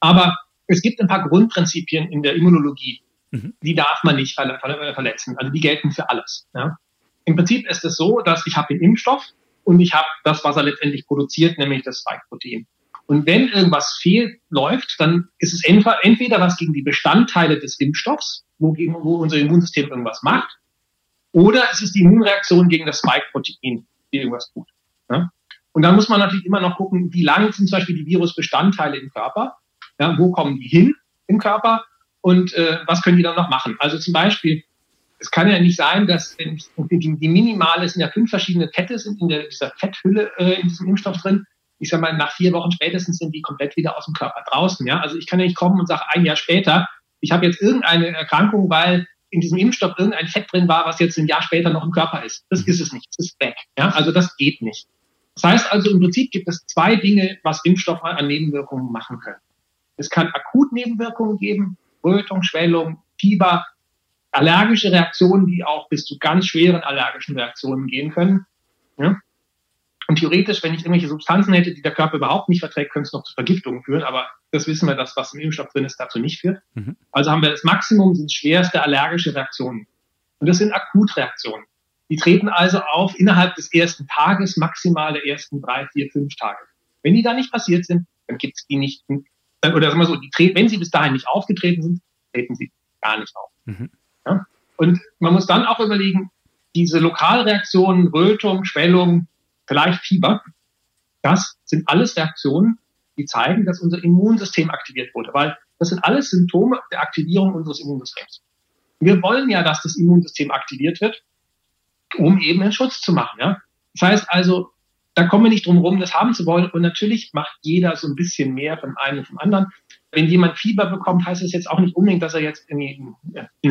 Aber es gibt ein paar Grundprinzipien in der Immunologie, mhm. die darf man nicht verletzen. Also die gelten für alles. Ja. Im Prinzip ist es so, dass ich habe den Impfstoff und ich habe das, was er letztendlich produziert, nämlich das Spike-Protein. Und wenn irgendwas fehlt, läuft, dann ist es entweder was gegen die Bestandteile des Impfstoffs, wo, wo unser Immunsystem irgendwas macht, oder es ist die Immunreaktion gegen das Spike-Protein, die irgendwas tut. Ja? Und dann muss man natürlich immer noch gucken, wie lang sind zum Beispiel die Virusbestandteile im Körper, ja, wo kommen die hin im Körper und äh, was können die dann noch machen. Also zum Beispiel, es kann ja nicht sein, dass die, die minimale, sind ja fünf verschiedene Fette sind in der, dieser Fetthülle äh, in diesem Impfstoff drin. Ich sag mal, nach vier Wochen spätestens sind die komplett wieder aus dem Körper draußen. Ja? Also ich kann ja nicht kommen und sagen, ein Jahr später, ich habe jetzt irgendeine Erkrankung, weil in diesem Impfstoff irgendein Fett drin war, was jetzt ein Jahr später noch im Körper ist. Das ist es nicht. Das ist weg. Ja? Also das geht nicht. Das heißt also, im Prinzip gibt es zwei Dinge, was Impfstoffe an Nebenwirkungen machen können. Es kann akut Nebenwirkungen geben, Rötung, Schwellung, Fieber, allergische Reaktionen, die auch bis zu ganz schweren allergischen Reaktionen gehen können. Ja? Und theoretisch, wenn ich irgendwelche Substanzen hätte, die der Körper überhaupt nicht verträgt, könnte es noch zu Vergiftungen führen. Aber das wissen wir, dass was im Impfstoff drin ist, dazu nicht führt. Mhm. Also haben wir das Maximum, sind schwerste allergische Reaktionen. Und das sind Akutreaktionen. Die treten also auf innerhalb des ersten Tages, maximal der ersten drei, vier, fünf Tage. Wenn die da nicht passiert sind, dann gibt es die nicht. Oder sagen wir so, die, wenn sie bis dahin nicht aufgetreten sind, treten sie gar nicht auf. Mhm. Ja? Und man muss dann auch überlegen, diese Lokalreaktionen, Rötung, Schwellung, vielleicht Fieber, das sind alles Reaktionen, die zeigen, dass unser Immunsystem aktiviert wurde, weil das sind alles Symptome der Aktivierung unseres Immunsystems. Wir wollen ja, dass das Immunsystem aktiviert wird, um eben einen Schutz zu machen. Ja? Das heißt also, da kommen wir nicht drum herum, das haben zu wollen. Und natürlich macht jeder so ein bisschen mehr vom einen und vom anderen. Wenn jemand Fieber bekommt, heißt das jetzt auch nicht unbedingt, dass er jetzt eine,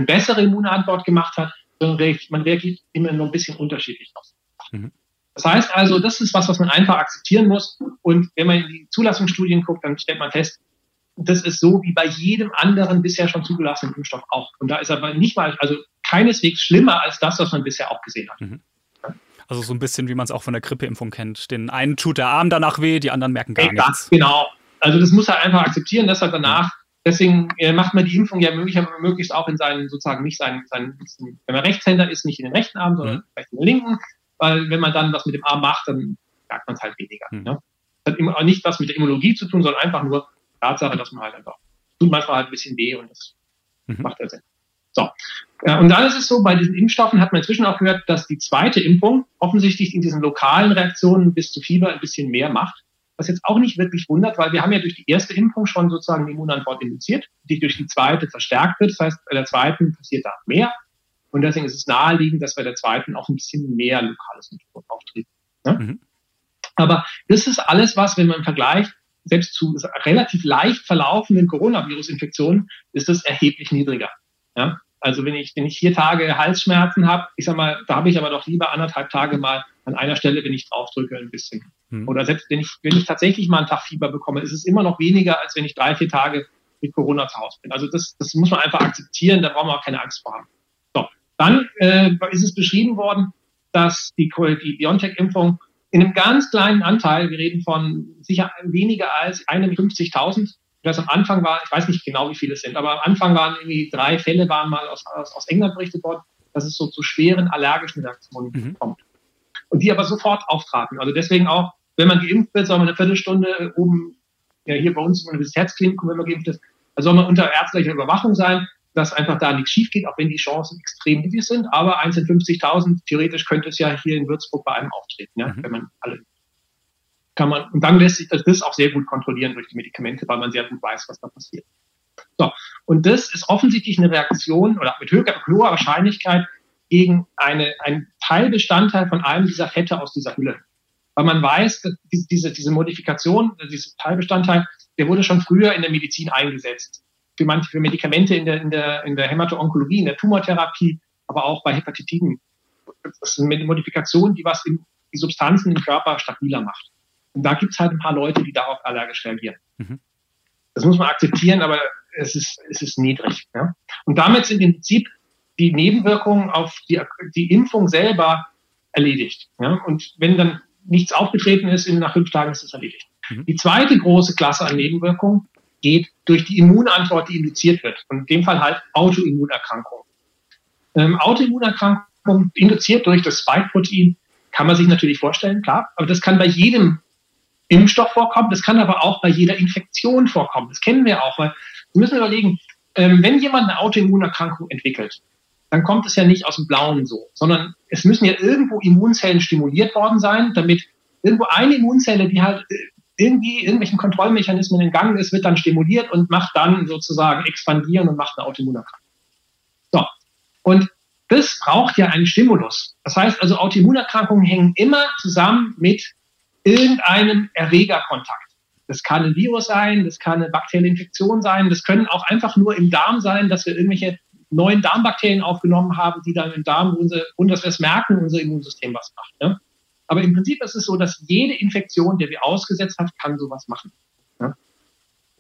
bessere Immunantwort gemacht hat, sondern man reagiert immer nur ein bisschen unterschiedlich aus. Mhm. Das heißt also, das ist was, was man einfach akzeptieren muss. Und wenn man in die Zulassungsstudien guckt, dann stellt man fest, das ist so wie bei jedem anderen bisher schon zugelassenen Impfstoff auch. Und da ist aber nicht mal, also keineswegs schlimmer als das, was man bisher auch gesehen hat. Mhm. Also so ein bisschen, wie man es auch von der Grippeimpfung kennt. Den einen tut der Arm danach weh, die anderen merken gar ja, nichts. Genau. Also das muss er einfach akzeptieren, dass er danach, deswegen äh, macht man die Impfung ja möglichst auch in seinen, sozusagen nicht seinen, seinen wenn man Rechtshänder ist, nicht in den rechten Arm, sondern mhm. vielleicht in den linken weil wenn man dann was mit dem Arm macht, dann merkt man es halt weniger. Mhm. Ne? Das hat immer nicht was mit der Immunologie zu tun, sondern einfach nur Tatsache, dass man halt einfach tut manchmal halt ein bisschen weh und das mhm. macht ja Sinn. So. Ja, und dann ist es so, bei diesen Impfstoffen hat man inzwischen auch gehört, dass die zweite Impfung offensichtlich in diesen lokalen Reaktionen bis zu Fieber ein bisschen mehr macht. Was jetzt auch nicht wirklich wundert, weil wir haben ja durch die erste Impfung schon sozusagen die Immunantwort induziert, die durch die zweite verstärkt wird. Das heißt, bei der zweiten passiert da mehr. Und deswegen ist es naheliegend, dass bei der zweiten auch ein bisschen mehr lokales Symptom auftritt. Ne? Mhm. Aber das ist alles was, wenn man im Vergleich selbst zu relativ leicht verlaufenden Coronavirus-Infektionen, ist das erheblich niedriger. Ja? Also wenn ich, wenn ich vier Tage Halsschmerzen habe, ich sag mal, da habe ich aber doch lieber anderthalb Tage mal an einer Stelle, wenn ich draufdrücke, ein bisschen. Mhm. Oder selbst wenn ich, wenn ich tatsächlich mal einen Tag Fieber bekomme, ist es immer noch weniger, als wenn ich drei, vier Tage mit Corona zu Hause bin. Also das, das muss man einfach akzeptieren, da brauchen wir auch keine Angst vor haben. Dann äh, ist es beschrieben worden, dass die, die BioNTech-Impfung in einem ganz kleinen Anteil, wir reden von sicher weniger als 51.000, das am Anfang war, ich weiß nicht genau, wie viele es sind, aber am Anfang waren irgendwie drei Fälle, waren mal aus, aus, aus England berichtet worden, dass es so zu schweren allergischen Reaktionen mhm. kommt. Und die aber sofort auftraten. Also deswegen auch, wenn man geimpft wird, soll man eine Viertelstunde oben, ja hier bei uns im Universitätsklinikum, wenn man geimpft ist, soll man unter ärztlicher Überwachung sein, dass einfach da nichts schief geht, auch wenn die Chancen extrem niedrig sind. Aber 1 in 50.000, theoretisch könnte es ja hier in Würzburg bei einem auftreten, ja, mhm. wenn man alle kann man, und dann lässt sich das auch sehr gut kontrollieren durch die Medikamente, weil man sehr gut weiß, was da passiert. So. Und das ist offensichtlich eine Reaktion oder mit höherer, hoher Wahrscheinlichkeit gegen eine, einen Teilbestandteil von einem dieser Fette aus dieser Hülle. Weil man weiß, dass diese, diese Modifikation, dieser Teilbestandteil, der wurde schon früher in der Medizin eingesetzt. Für manche, Medikamente in der, in der, in der Hämato-Onkologie, in der Tumortherapie, aber auch bei Hepatitiden. Das ist eine Modifikation, die was in, die Substanzen im Körper stabiler macht. Und da gibt es halt ein paar Leute, die darauf allergisch reagieren. Mhm. Das muss man akzeptieren, aber es ist, es ist niedrig. Ja? Und damit sind im Prinzip die Nebenwirkungen auf die, die Impfung selber erledigt. Ja? Und wenn dann nichts aufgetreten ist, nach fünf Tagen ist es erledigt. Mhm. Die zweite große Klasse an Nebenwirkungen geht durch die Immunantwort, die induziert wird. Und in dem Fall halt Autoimmunerkrankungen. Ähm, Autoimmunerkrankungen induziert durch das Spike-Protein kann man sich natürlich vorstellen, klar, aber das kann bei jedem Impfstoff vorkommen, das kann aber auch bei jeder Infektion vorkommen. Das kennen wir auch, weil wir müssen überlegen, ähm, wenn jemand eine Autoimmunerkrankung entwickelt, dann kommt es ja nicht aus dem Blauen so, sondern es müssen ja irgendwo Immunzellen stimuliert worden sein, damit irgendwo eine Immunzelle, die halt äh, irgendwie irgendwelchen Kontrollmechanismen in Gang ist, wird dann stimuliert und macht dann sozusagen expandieren und macht eine Autoimmunerkrankung. So. Und das braucht ja einen Stimulus. Das heißt also, Autoimmunerkrankungen hängen immer zusammen mit irgendeinem Erregerkontakt. Das kann ein Virus sein, das kann eine bakterielle sein, das können auch einfach nur im Darm sein, dass wir irgendwelche neuen Darmbakterien aufgenommen haben, die dann im Darm, und dass wir es merken, unser Immunsystem was macht. Ne? Aber im Prinzip ist es so, dass jede Infektion, der wir ausgesetzt hat, kann sowas machen. Ne?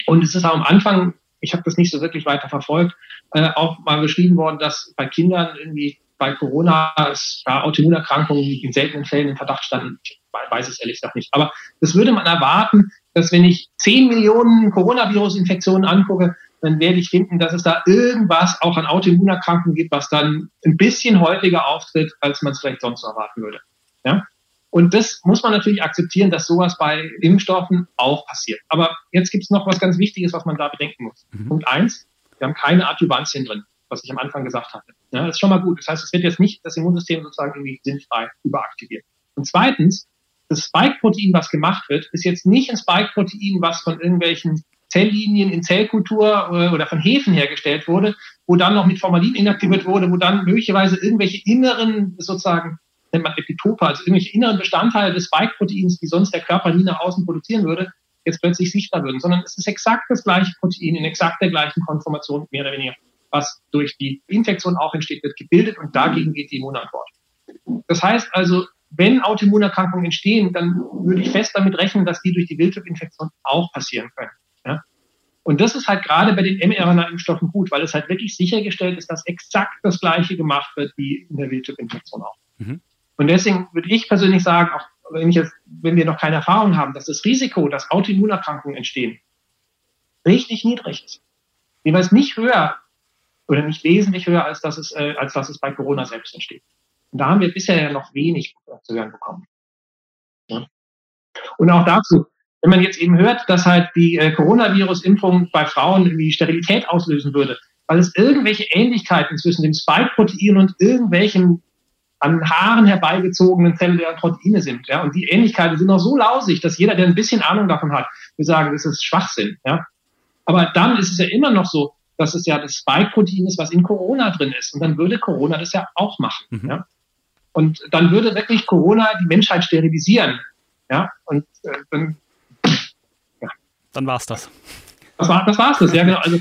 Und es ist auch am Anfang, ich habe das nicht so wirklich weiter verfolgt, äh, auch mal beschrieben worden, dass bei Kindern irgendwie bei Corona es ja, Autoimmunerkrankungen in seltenen Fällen in Verdacht standen. Ich weiß es ehrlich gesagt nicht. Aber das würde man erwarten, dass wenn ich 10 Millionen Coronavirus-Infektionen angucke, dann werde ich finden, dass es da irgendwas auch an Autoimmunerkrankungen gibt, was dann ein bisschen häufiger auftritt, als man es vielleicht sonst erwarten würde. Ja? Und das muss man natürlich akzeptieren, dass sowas bei Impfstoffen auch passiert. Aber jetzt gibt es noch was ganz Wichtiges, was man da bedenken muss. Mhm. Punkt eins, wir haben keine Adjuvantien drin, was ich am Anfang gesagt hatte. Ja, das ist schon mal gut. Das heißt, es wird jetzt nicht das Immunsystem sozusagen irgendwie sinnfrei überaktiviert. Und zweitens, das Spike-Protein, was gemacht wird, ist jetzt nicht ein Spike-Protein, was von irgendwelchen Zelllinien in Zellkultur äh, oder von Hefen hergestellt wurde, wo dann noch mit Formalin inaktiviert wurde, wo dann möglicherweise irgendwelche inneren, sozusagen, nennt man Epitope, also irgendwelche inneren Bestandteile des Spike-Proteins, die sonst der Körper nie nach außen produzieren würde, jetzt plötzlich sichtbar würden, sondern es ist exakt das gleiche Protein in exakt der gleichen Konformation, mehr oder weniger, was durch die Infektion auch entsteht, wird gebildet und dagegen geht die Immunantwort. Das heißt also, wenn Autoimmunerkrankungen entstehen, dann würde ich fest damit rechnen, dass die durch die Wildtyp-Infektion auch passieren können. Ja? Und das ist halt gerade bei den mRNA-Impfstoffen gut, weil es halt wirklich sichergestellt ist, dass exakt das Gleiche gemacht wird wie in der Wildtyp-Infektion auch. Mhm. Und deswegen würde ich persönlich sagen, auch wenn, jetzt, wenn wir noch keine Erfahrung haben, dass das Risiko, dass Autoimmunerkrankungen entstehen, richtig niedrig ist. Jeweils nicht höher oder nicht wesentlich höher, als dass es, äh, als dass es bei Corona selbst entsteht. Und da haben wir bisher ja noch wenig zu hören bekommen. Ja. Und auch dazu, wenn man jetzt eben hört, dass halt die äh, Coronavirus-Impfung bei Frauen irgendwie Sterilität auslösen würde, weil es irgendwelche Ähnlichkeiten zwischen dem Spike-Protein und irgendwelchen an Haaren herbeigezogenen zellulären Proteine sind. Ja? Und die Ähnlichkeiten sind noch so lausig, dass jeder, der ein bisschen Ahnung davon hat, wir sagen, das ist Schwachsinn. Ja? Aber dann ist es ja immer noch so, dass es ja das Spike-Protein ist, was in Corona drin ist. Und dann würde Corona das ja auch machen. Mhm. Ja? Und dann würde wirklich Corona die Menschheit sterilisieren. Ja, und äh, dann, ja. Dann war's das. Das war das war's das, ja genau. Also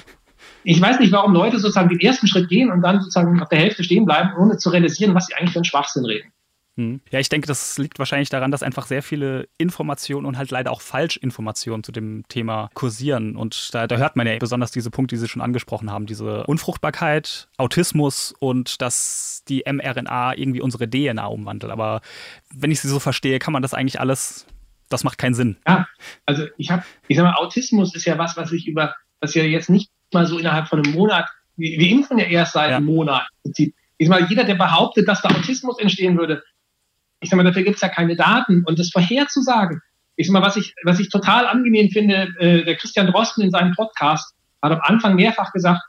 ich weiß nicht, warum Leute sozusagen den ersten Schritt gehen und dann sozusagen auf der Hälfte stehen bleiben, ohne zu realisieren, was sie eigentlich für einen Schwachsinn reden. Hm. Ja, ich denke, das liegt wahrscheinlich daran, dass einfach sehr viele Informationen und halt leider auch Falschinformationen zu dem Thema kursieren. Und da, da, hört man ja besonders diese Punkte, die Sie schon angesprochen haben, diese Unfruchtbarkeit, Autismus und dass die mRNA irgendwie unsere DNA umwandelt. Aber wenn ich Sie so verstehe, kann man das eigentlich alles, das macht keinen Sinn. Ja, also ich habe, ich sag mal, Autismus ist ja was, was ich über, was ja jetzt nicht mal so innerhalb von einem Monat, wir, wir impfen ja erst seit ja. einem Monat im Prinzip. Ich sag mal, jeder, der behauptet, dass da Autismus entstehen würde, ich sag mal, dafür gibt es ja keine Daten und das vorherzusagen. Ich sag mal, was ich, was ich total angenehm finde, äh, der Christian Drosten in seinem Podcast, hat am Anfang mehrfach gesagt,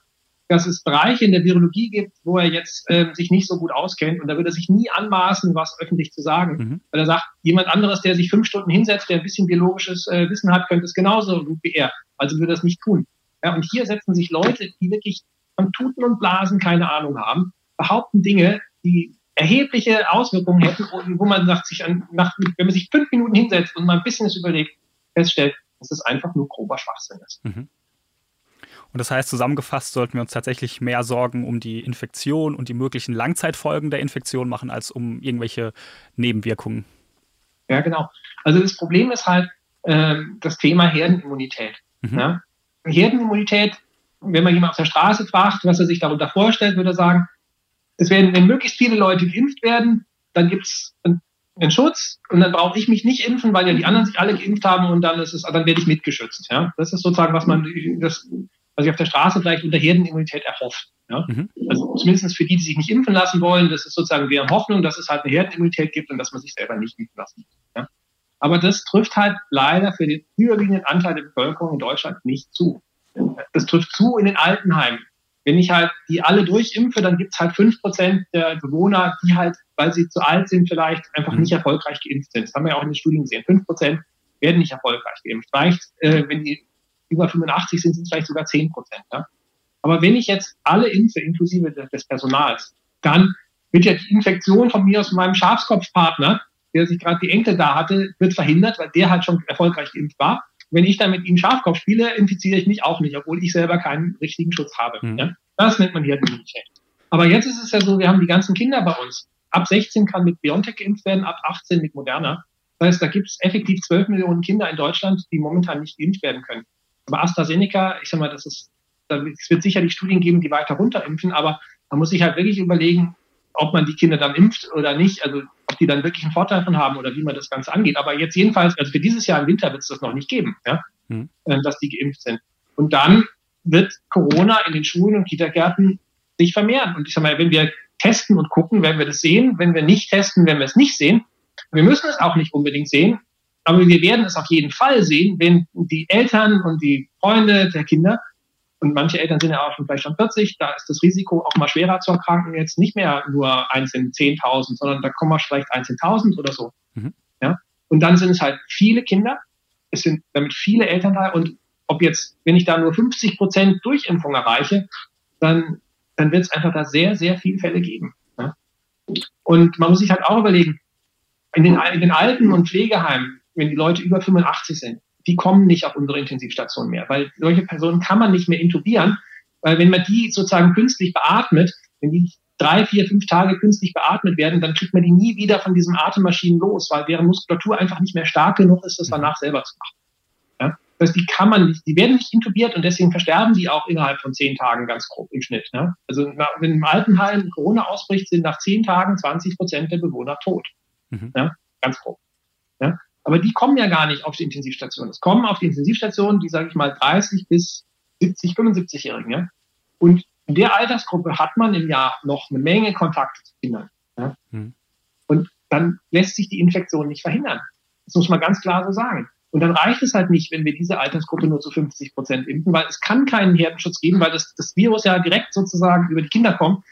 dass es Bereiche in der Virologie gibt, wo er jetzt äh, sich nicht so gut auskennt und da würde er sich nie anmaßen, was öffentlich zu sagen. Mhm. Weil er sagt, jemand anderes, der sich fünf Stunden hinsetzt, der ein bisschen biologisches äh, Wissen hat, könnte es genauso gut wie er. Also würde er es nicht tun. Ja, und hier setzen sich Leute, die wirklich von Tuten und Blasen keine Ahnung haben, behaupten Dinge, die erhebliche Auswirkungen hätten, wo man sagt, sich an, nach, wenn man sich fünf Minuten hinsetzt und mal ein bisschen es überlegt, feststellt, dass es einfach nur grober Schwachsinn ist. Mhm. Und das heißt, zusammengefasst sollten wir uns tatsächlich mehr Sorgen um die Infektion und die möglichen Langzeitfolgen der Infektion machen, als um irgendwelche Nebenwirkungen. Ja, genau. Also das Problem ist halt äh, das Thema Herdenimmunität. Mhm. Ja? Herdenimmunität, wenn man jemand auf der Straße fragt, was er sich darunter vorstellt, würde er sagen, es werden, wenn möglichst viele Leute geimpft werden, dann gibt es einen Schutz und dann brauche ich mich nicht impfen, weil ja die anderen sich alle geimpft haben und dann ist es, dann werde ich mitgeschützt. Ja? Das ist sozusagen, was man, das, was sich auf der Straße vielleicht unter Herdenimmunität erhofft. Ja? Mhm. Also zumindest für die, die sich nicht impfen lassen wollen, das ist sozusagen deren Hoffnung, dass es halt eine Herdenimmunität gibt und dass man sich selber nicht impfen lassen muss. Ja? Aber das trifft halt leider für den überwiegenden Anteil der Bevölkerung in Deutschland nicht zu. Das trifft zu in den Altenheimen. Wenn ich halt die alle durchimpfe, dann gibt es halt fünf Prozent der Bewohner, die halt, weil sie zu alt sind, vielleicht einfach mhm. nicht erfolgreich geimpft sind. Das haben wir ja auch in den Studien gesehen. Fünf Prozent werden nicht erfolgreich geimpft. Vielleicht, äh, wenn die über 85 sind, sind es vielleicht sogar 10 Prozent. Ja? Aber wenn ich jetzt alle impfe, inklusive des Personals, dann wird ja die Infektion von mir aus meinem Schafskopfpartner, der sich gerade die Enkel da hatte, wird verhindert, weil der halt schon erfolgreich geimpft war. Wenn ich dann mit ihm Schafkopf spiele, infiziere ich mich auch nicht, obwohl ich selber keinen richtigen Schutz habe. Mhm. Ja? Das nennt man hier Immunität. Aber jetzt ist es ja so, wir haben die ganzen Kinder bei uns. Ab 16 kann mit BioNTech geimpft werden, ab 18 mit Moderna. Das heißt, da gibt es effektiv 12 Millionen Kinder in Deutschland, die momentan nicht geimpft werden können. Aber AstraZeneca, ich sag mal, das ist, es wird sicherlich Studien geben, die weiter runterimpfen, aber man muss sich halt wirklich überlegen, ob man die Kinder dann impft oder nicht, also ob die dann wirklich einen Vorteil davon haben oder wie man das Ganze angeht. Aber jetzt jedenfalls, also für dieses Jahr im Winter wird es das noch nicht geben, ja, mhm. dass die geimpft sind. Und dann wird Corona in den Schulen und Kindergärten sich vermehren. Und ich sag mal, wenn wir testen und gucken, werden wir das sehen. Wenn wir nicht testen, werden wir es nicht sehen. Wir müssen es auch nicht unbedingt sehen. Aber wir werden es auf jeden Fall sehen, wenn die Eltern und die Freunde der Kinder, und manche Eltern sind ja auch schon vielleicht schon 40, da ist das Risiko auch mal schwerer zu erkranken, jetzt nicht mehr nur eins in 10.000, sondern da kommen wir vielleicht eins in 1.000 oder so. Mhm. Ja? Und dann sind es halt viele Kinder, es sind damit viele Eltern da und ob jetzt, wenn ich da nur 50 Prozent Durchimpfung erreiche, dann, dann wird es einfach da sehr, sehr viele Fälle geben. Ja? Und man muss sich halt auch überlegen, in den, in den Alten- und Pflegeheimen, wenn die Leute über 85 sind, die kommen nicht auf unsere Intensivstation mehr, weil solche Personen kann man nicht mehr intubieren, weil wenn man die sozusagen künstlich beatmet, wenn die drei, vier, fünf Tage künstlich beatmet werden, dann kriegt man die nie wieder von diesen Atemmaschinen los, weil deren Muskulatur einfach nicht mehr stark genug ist, das danach selber zu machen. Ja? Das heißt, die kann man nicht, die werden nicht intubiert und deswegen versterben die auch innerhalb von zehn Tagen ganz grob im Schnitt. Ne? Also wenn im Altenheim Corona ausbricht, sind nach zehn Tagen 20 Prozent der Bewohner tot. Mhm. Ja? Ganz grob. Ja? Aber die kommen ja gar nicht auf die Intensivstation. Es kommen auf die Intensivstation die, sage ich mal, 30 bis 70, 75-Jährigen. Ja? Und in der Altersgruppe hat man im Jahr noch eine Menge Kontakte zu Kindern. Ja? Mhm. Und dann lässt sich die Infektion nicht verhindern. Das muss man ganz klar so sagen. Und dann reicht es halt nicht, wenn wir diese Altersgruppe nur zu 50 Prozent impfen, weil es kann keinen Herdenschutz geben, weil das, das Virus ja direkt sozusagen über die Kinder kommt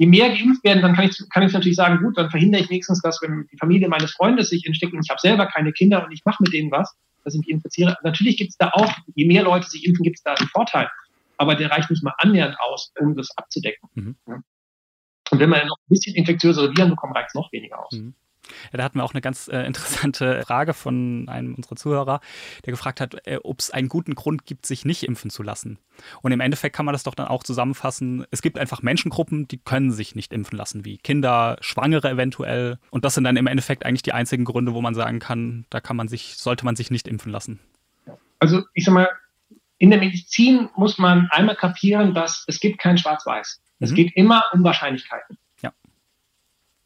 je mehr geimpft werden, dann kann ich, kann ich natürlich sagen, gut, dann verhindere ich wenigstens, dass wenn die Familie meines Freundes sich insteckt und ich habe selber keine Kinder und ich mache mit denen was, dass ich mich infiziere. Natürlich gibt es da auch, je mehr Leute sich impfen, gibt es da einen Vorteil. Aber der reicht nicht mal annähernd aus, um das abzudecken. Mhm. Und wenn man noch ein bisschen infektiöse Viren bekommt, reicht es noch weniger aus. Mhm. Ja, da hatten wir auch eine ganz äh, interessante Frage von einem unserer Zuhörer, der gefragt hat, äh, ob es einen guten Grund gibt, sich nicht impfen zu lassen. Und im Endeffekt kann man das doch dann auch zusammenfassen. Es gibt einfach Menschengruppen, die können sich nicht impfen lassen, wie Kinder, Schwangere eventuell. Und das sind dann im Endeffekt eigentlich die einzigen Gründe, wo man sagen kann, da kann man sich, sollte man sich nicht impfen lassen. Also ich sag mal, in der Medizin muss man einmal kapieren, dass es gibt kein Schwarz-Weiß. Es mhm. geht immer um Wahrscheinlichkeiten.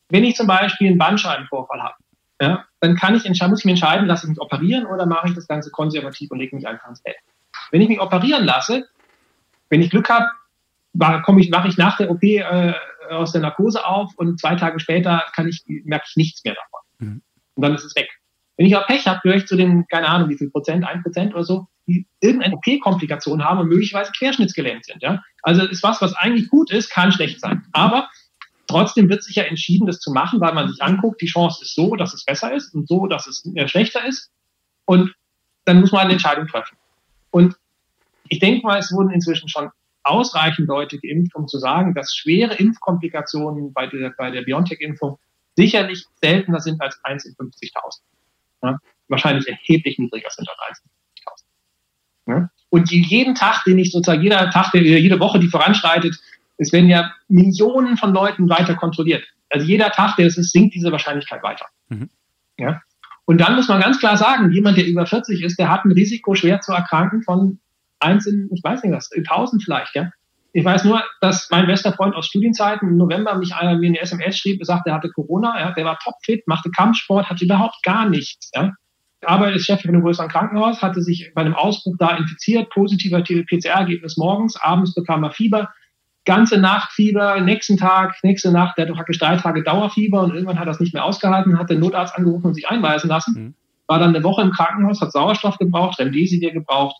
Wenn ich zum Beispiel einen Bandscheibenvorfall habe, ja, dann kann ich muss ich mich entscheiden, lasse ich mich operieren oder mache ich das Ganze konservativ und lege mich einfach ins Bett. Wenn ich mich operieren lasse, wenn ich Glück habe, komme ich, wache ich nach der OP äh, aus der Narkose auf und zwei Tage später kann ich, merke ich nichts mehr davon. Mhm. Und dann ist es weg. Wenn ich auch Pech habe, gehöre ich zu den, keine Ahnung, wie viel Prozent, ein Prozent oder so, die irgendeine P-Komplikation haben und möglicherweise querschnittsgelähmt sind. Ja? Also ist was, was eigentlich gut ist, kann schlecht sein. Aber trotzdem wird sich ja entschieden, das zu machen, weil man sich anguckt, die Chance ist so, dass es besser ist und so, dass es äh, schlechter ist. Und dann muss man eine Entscheidung treffen. Und ich denke mal, es wurden inzwischen schon ausreichend Leute geimpft, um zu sagen, dass schwere Impfkomplikationen bei der, bei der BioNTech-Impfung sicherlich seltener sind als 1 in 50.000. Ja? Wahrscheinlich erheblich niedriger sind als 1 in 50.000. Ja? Und jeden Tag, den ich sozusagen, jeder Tag, jede Woche, die voranschreitet, es werden ja Millionen von Leuten weiter kontrolliert. Also jeder Tag, der es ist, sinkt diese Wahrscheinlichkeit weiter. Mhm. Ja? Und dann muss man ganz klar sagen, jemand, der über 40 ist, der hat ein Risiko, schwer zu erkranken von eins in, ich weiß nicht was, in 1000 vielleicht, ja. Ich weiß nur, dass mein bester Freund aus Studienzeiten im November mich einer mir eine SMS schrieb, er sagte, er hatte Corona, ja, der war topfit, machte Kampfsport, hatte überhaupt gar nichts, ja. Aber ist Chef von einem größeren Krankenhaus, hatte sich bei einem Ausbruch da infiziert, positiver PCR-Ergebnis morgens, abends bekam er Fieber, ganze Nacht Fieber, nächsten Tag, nächste Nacht, der hat praktisch drei Tage Dauerfieber und irgendwann hat er es nicht mehr ausgehalten, hat den Notarzt angerufen und sich einweisen lassen, mhm. war dann eine Woche im Krankenhaus, hat Sauerstoff gebraucht, Remdesivir gebraucht,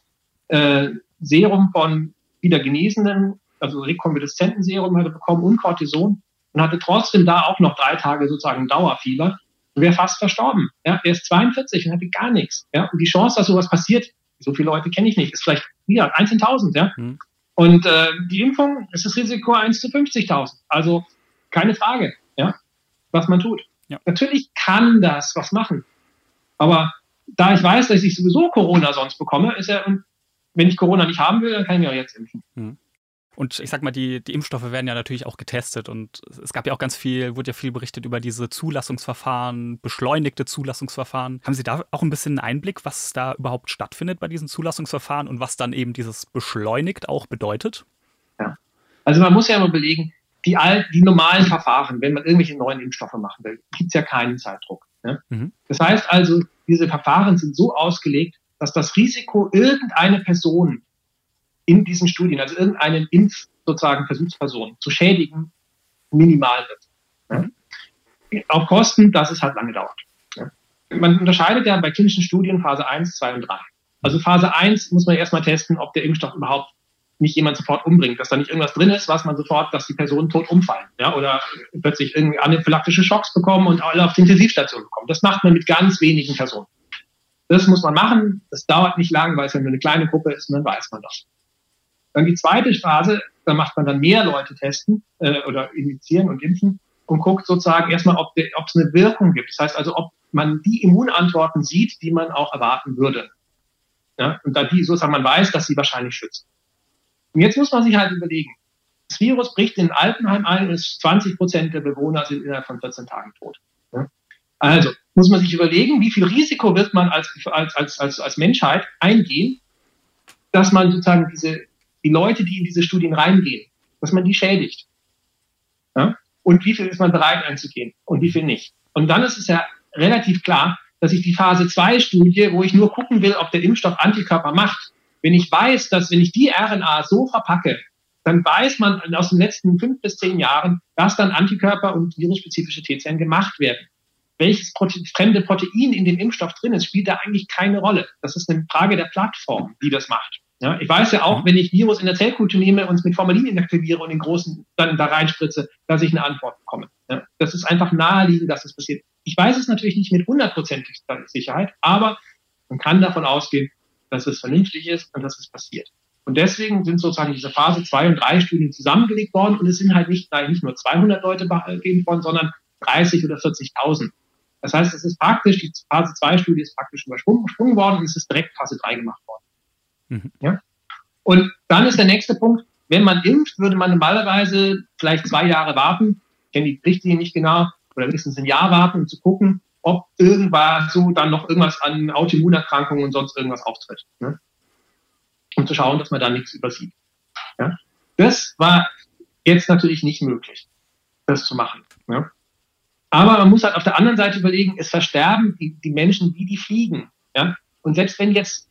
äh, Serum von wieder Genesenen, also Rekonvaleszentenserum hatte bekommen und Cortison und hatte trotzdem da auch noch drei Tage sozusagen Dauerfieber und wäre fast verstorben. Ja, er ist 42 und hatte gar nichts. Ja, und die Chance, dass sowas passiert, so viele Leute kenne ich nicht, ist vielleicht ja, 1 in 1000. Ja. Mhm. Und äh, die Impfung ist das Risiko 1 zu 50.000. Also keine Frage, ja, was man tut. Ja. Natürlich kann das was machen. Aber da ich weiß, dass ich sowieso Corona sonst bekomme, ist er, und wenn ich Corona nicht haben will, dann kann ich mir auch jetzt impfen. Mhm. Und ich sag mal, die, die Impfstoffe werden ja natürlich auch getestet und es gab ja auch ganz viel, wurde ja viel berichtet über diese Zulassungsverfahren, beschleunigte Zulassungsverfahren. Haben Sie da auch ein bisschen einen Einblick, was da überhaupt stattfindet bei diesen Zulassungsverfahren und was dann eben dieses beschleunigt auch bedeutet? Ja. Also man muss ja immer belegen, die, die normalen Verfahren, wenn man irgendwelche neuen Impfstoffe machen will, gibt es ja keinen Zeitdruck. Ne? Mhm. Das heißt also, diese Verfahren sind so ausgelegt, dass das Risiko, irgendeine Person in diesen Studien, also irgendeinen Impf sozusagen Versuchsperson zu schädigen, minimal wird. Ja. Auf Kosten, dass es halt lange dauert. Ja. Man unterscheidet ja bei klinischen Studien Phase 1, 2 und 3. Also Phase 1 muss man erstmal testen, ob der Impfstoff überhaupt nicht jemand sofort umbringt, dass da nicht irgendwas drin ist, was man sofort, dass die Personen tot umfallen, ja, oder plötzlich irgendwie anaphylaktische Schocks bekommen und alle auf die Intensivstation bekommen. Das macht man mit ganz wenigen Personen. Das muss man machen. Das dauert nicht lang, weil es ja nur eine kleine Gruppe ist und dann weiß man das. Dann die zweite Phase, da macht man dann mehr Leute testen äh, oder injizieren und impfen und guckt sozusagen erstmal, ob es eine Wirkung gibt. Das heißt also, ob man die Immunantworten sieht, die man auch erwarten würde. Ja? Und da die sozusagen man weiß, dass sie wahrscheinlich schützen. Und jetzt muss man sich halt überlegen, das Virus bricht in Altenheim ein und 20 Prozent der Bewohner sind innerhalb von 14 Tagen tot. Ja? Also muss man sich überlegen, wie viel Risiko wird man als, als, als, als Menschheit eingehen, dass man sozusagen diese die Leute, die in diese Studien reingehen, dass man die schädigt. Ja? Und wie viel ist man bereit einzugehen und wie viel nicht. Und dann ist es ja relativ klar, dass ich die Phase 2 Studie, wo ich nur gucken will, ob der Impfstoff Antikörper macht, wenn ich weiß, dass wenn ich die RNA so verpacke, dann weiß man aus den letzten fünf bis zehn Jahren, dass dann Antikörper und virusspezifische T-Zellen gemacht werden. Welches Prote fremde Protein in dem Impfstoff drin ist, spielt da eigentlich keine Rolle. Das ist eine Frage der Plattform, die das macht. Ja, ich weiß ja auch, wenn ich Virus in der Zellkultur nehme und es mit Formalin inaktiviere und den großen dann da reinspritze, dass ich eine Antwort bekomme. Ja, das ist einfach naheliegend, dass das passiert. Ich weiß es natürlich nicht mit hundertprozentiger Sicherheit, aber man kann davon ausgehen, dass es vernünftig ist und dass es passiert. Und deswegen sind sozusagen diese Phase 2 und 3 Studien zusammengelegt worden und es sind halt nicht, nicht nur 200 Leute gegeben worden, sondern 30 oder 40.000. Das heißt, es ist praktisch, die Phase 2 Studie ist praktisch übersprungen worden und es ist direkt Phase 3 gemacht worden. Mhm. Ja? Und dann ist der nächste Punkt, wenn man impft, würde man normalerweise vielleicht zwei Jahre warten, ich kenne die Richtlinie nicht genau, oder wenigstens ein Jahr warten, um zu gucken, ob irgendwas so dann noch irgendwas an Autoimmunerkrankungen und sonst irgendwas auftritt. Ne? Um zu schauen, dass man da nichts übersieht. Ja? Das war jetzt natürlich nicht möglich, das zu machen. Ja? Aber man muss halt auf der anderen Seite überlegen, es versterben die, die Menschen, wie die fliegen. Ja? Und selbst wenn jetzt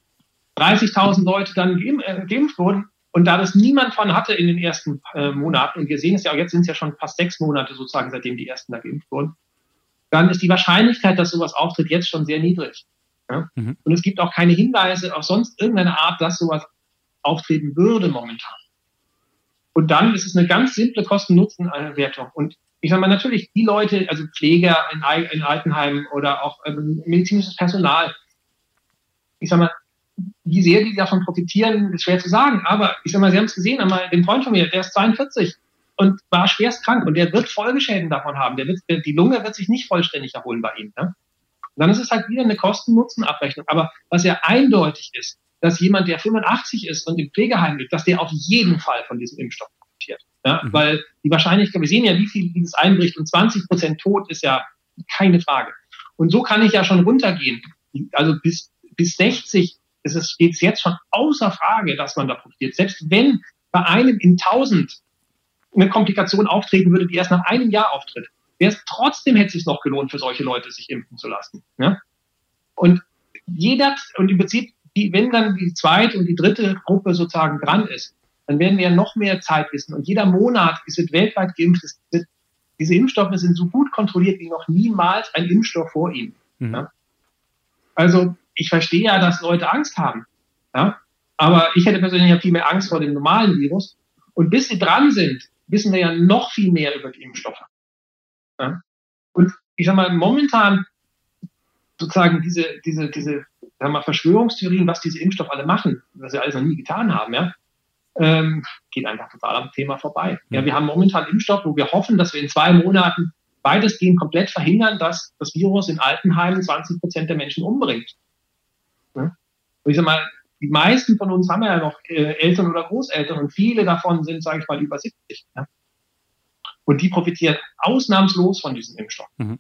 30.000 Leute dann äh, geimpft wurden. Und da das niemand von hatte in den ersten äh, Monaten, und wir sehen es ja auch jetzt sind es ja schon fast sechs Monate sozusagen, seitdem die ersten da geimpft wurden, dann ist die Wahrscheinlichkeit, dass sowas auftritt, jetzt schon sehr niedrig. Ja? Mhm. Und es gibt auch keine Hinweise auf sonst irgendeine Art, dass sowas auftreten würde momentan. Und dann ist es eine ganz simple Kosten-Nutzen-Wertung. Und ich sage mal, natürlich die Leute, also Pfleger in, in Altenheimen oder auch ähm, medizinisches Personal, ich sage mal, wie sehr die davon profitieren, ist schwer zu sagen. Aber ich sage mal, Sie haben es gesehen, einmal den Freund von mir, der ist 42 und war schwerst krank und der wird Folgeschäden davon haben. Der wird, die Lunge wird sich nicht vollständig erholen bei ihm. Ne? Und dann ist es halt wieder eine Kosten-Nutzen-Abrechnung. Aber was ja eindeutig ist, dass jemand, der 85 ist und im Pflegeheim liegt, dass der auf jeden Fall von diesem Impfstoff profitiert. Ja? Mhm. Weil die Wahrscheinlichkeit, wir sehen ja, wie viel dieses einbricht und 20 Prozent tot ist ja keine Frage. Und so kann ich ja schon runtergehen. Also bis, bis 60 ist es, geht es jetzt schon außer Frage, dass man da profitiert. Selbst wenn bei einem in 1000 eine Komplikation auftreten würde, die erst nach einem Jahr auftritt, wäre es trotzdem hätte es sich noch gelohnt für solche Leute, sich impfen zu lassen. Ja? Und jeder, und im Prinzip, die, wenn dann die zweite und die dritte Gruppe sozusagen dran ist, dann werden wir noch mehr Zeit wissen. Und jeder Monat, es wird weltweit geimpft, es diese Impfstoffe sind so gut kontrolliert wie noch niemals ein Impfstoff vor ihnen. Mhm. Ja? Also ich verstehe ja, dass Leute Angst haben. Ja? Aber ich hätte persönlich ja viel mehr Angst vor dem normalen Virus. Und bis sie dran sind, wissen wir ja noch viel mehr über die Impfstoffe. Ja? Und ich sag mal, momentan sozusagen diese, diese, diese sag mal, Verschwörungstheorien, was diese Impfstoffe alle machen, was sie alles noch nie getan haben, ja, ähm, geht einfach total am Thema vorbei. Ja, wir haben momentan Impfstoff, wo wir hoffen, dass wir in zwei Monaten weitestgehend komplett verhindern, dass das Virus in Altenheimen 20 Prozent der Menschen umbringt. Und ich sag mal, die meisten von uns haben ja noch äh, Eltern oder Großeltern und viele davon sind, sage ich mal, über 70. Ja? Und die profitieren ausnahmslos von diesem Impfstoff mhm.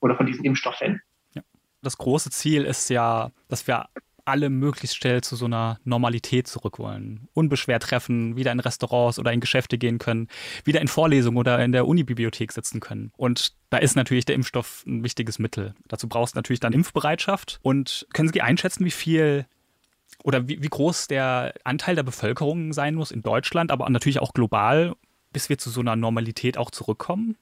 oder von diesen Impfstoffen. Ja. Das große Ziel ist ja, dass wir alle möglichst schnell zu so einer Normalität zurück wollen. Unbeschwert treffen, wieder in Restaurants oder in Geschäfte gehen können, wieder in Vorlesungen oder in der Unibibliothek sitzen können. Und da ist natürlich der Impfstoff ein wichtiges Mittel. Dazu brauchst du natürlich dann Impfbereitschaft. Und können Sie einschätzen, wie viel oder wie, wie groß der Anteil der Bevölkerung sein muss in Deutschland, aber natürlich auch global, bis wir zu so einer Normalität auch zurückkommen?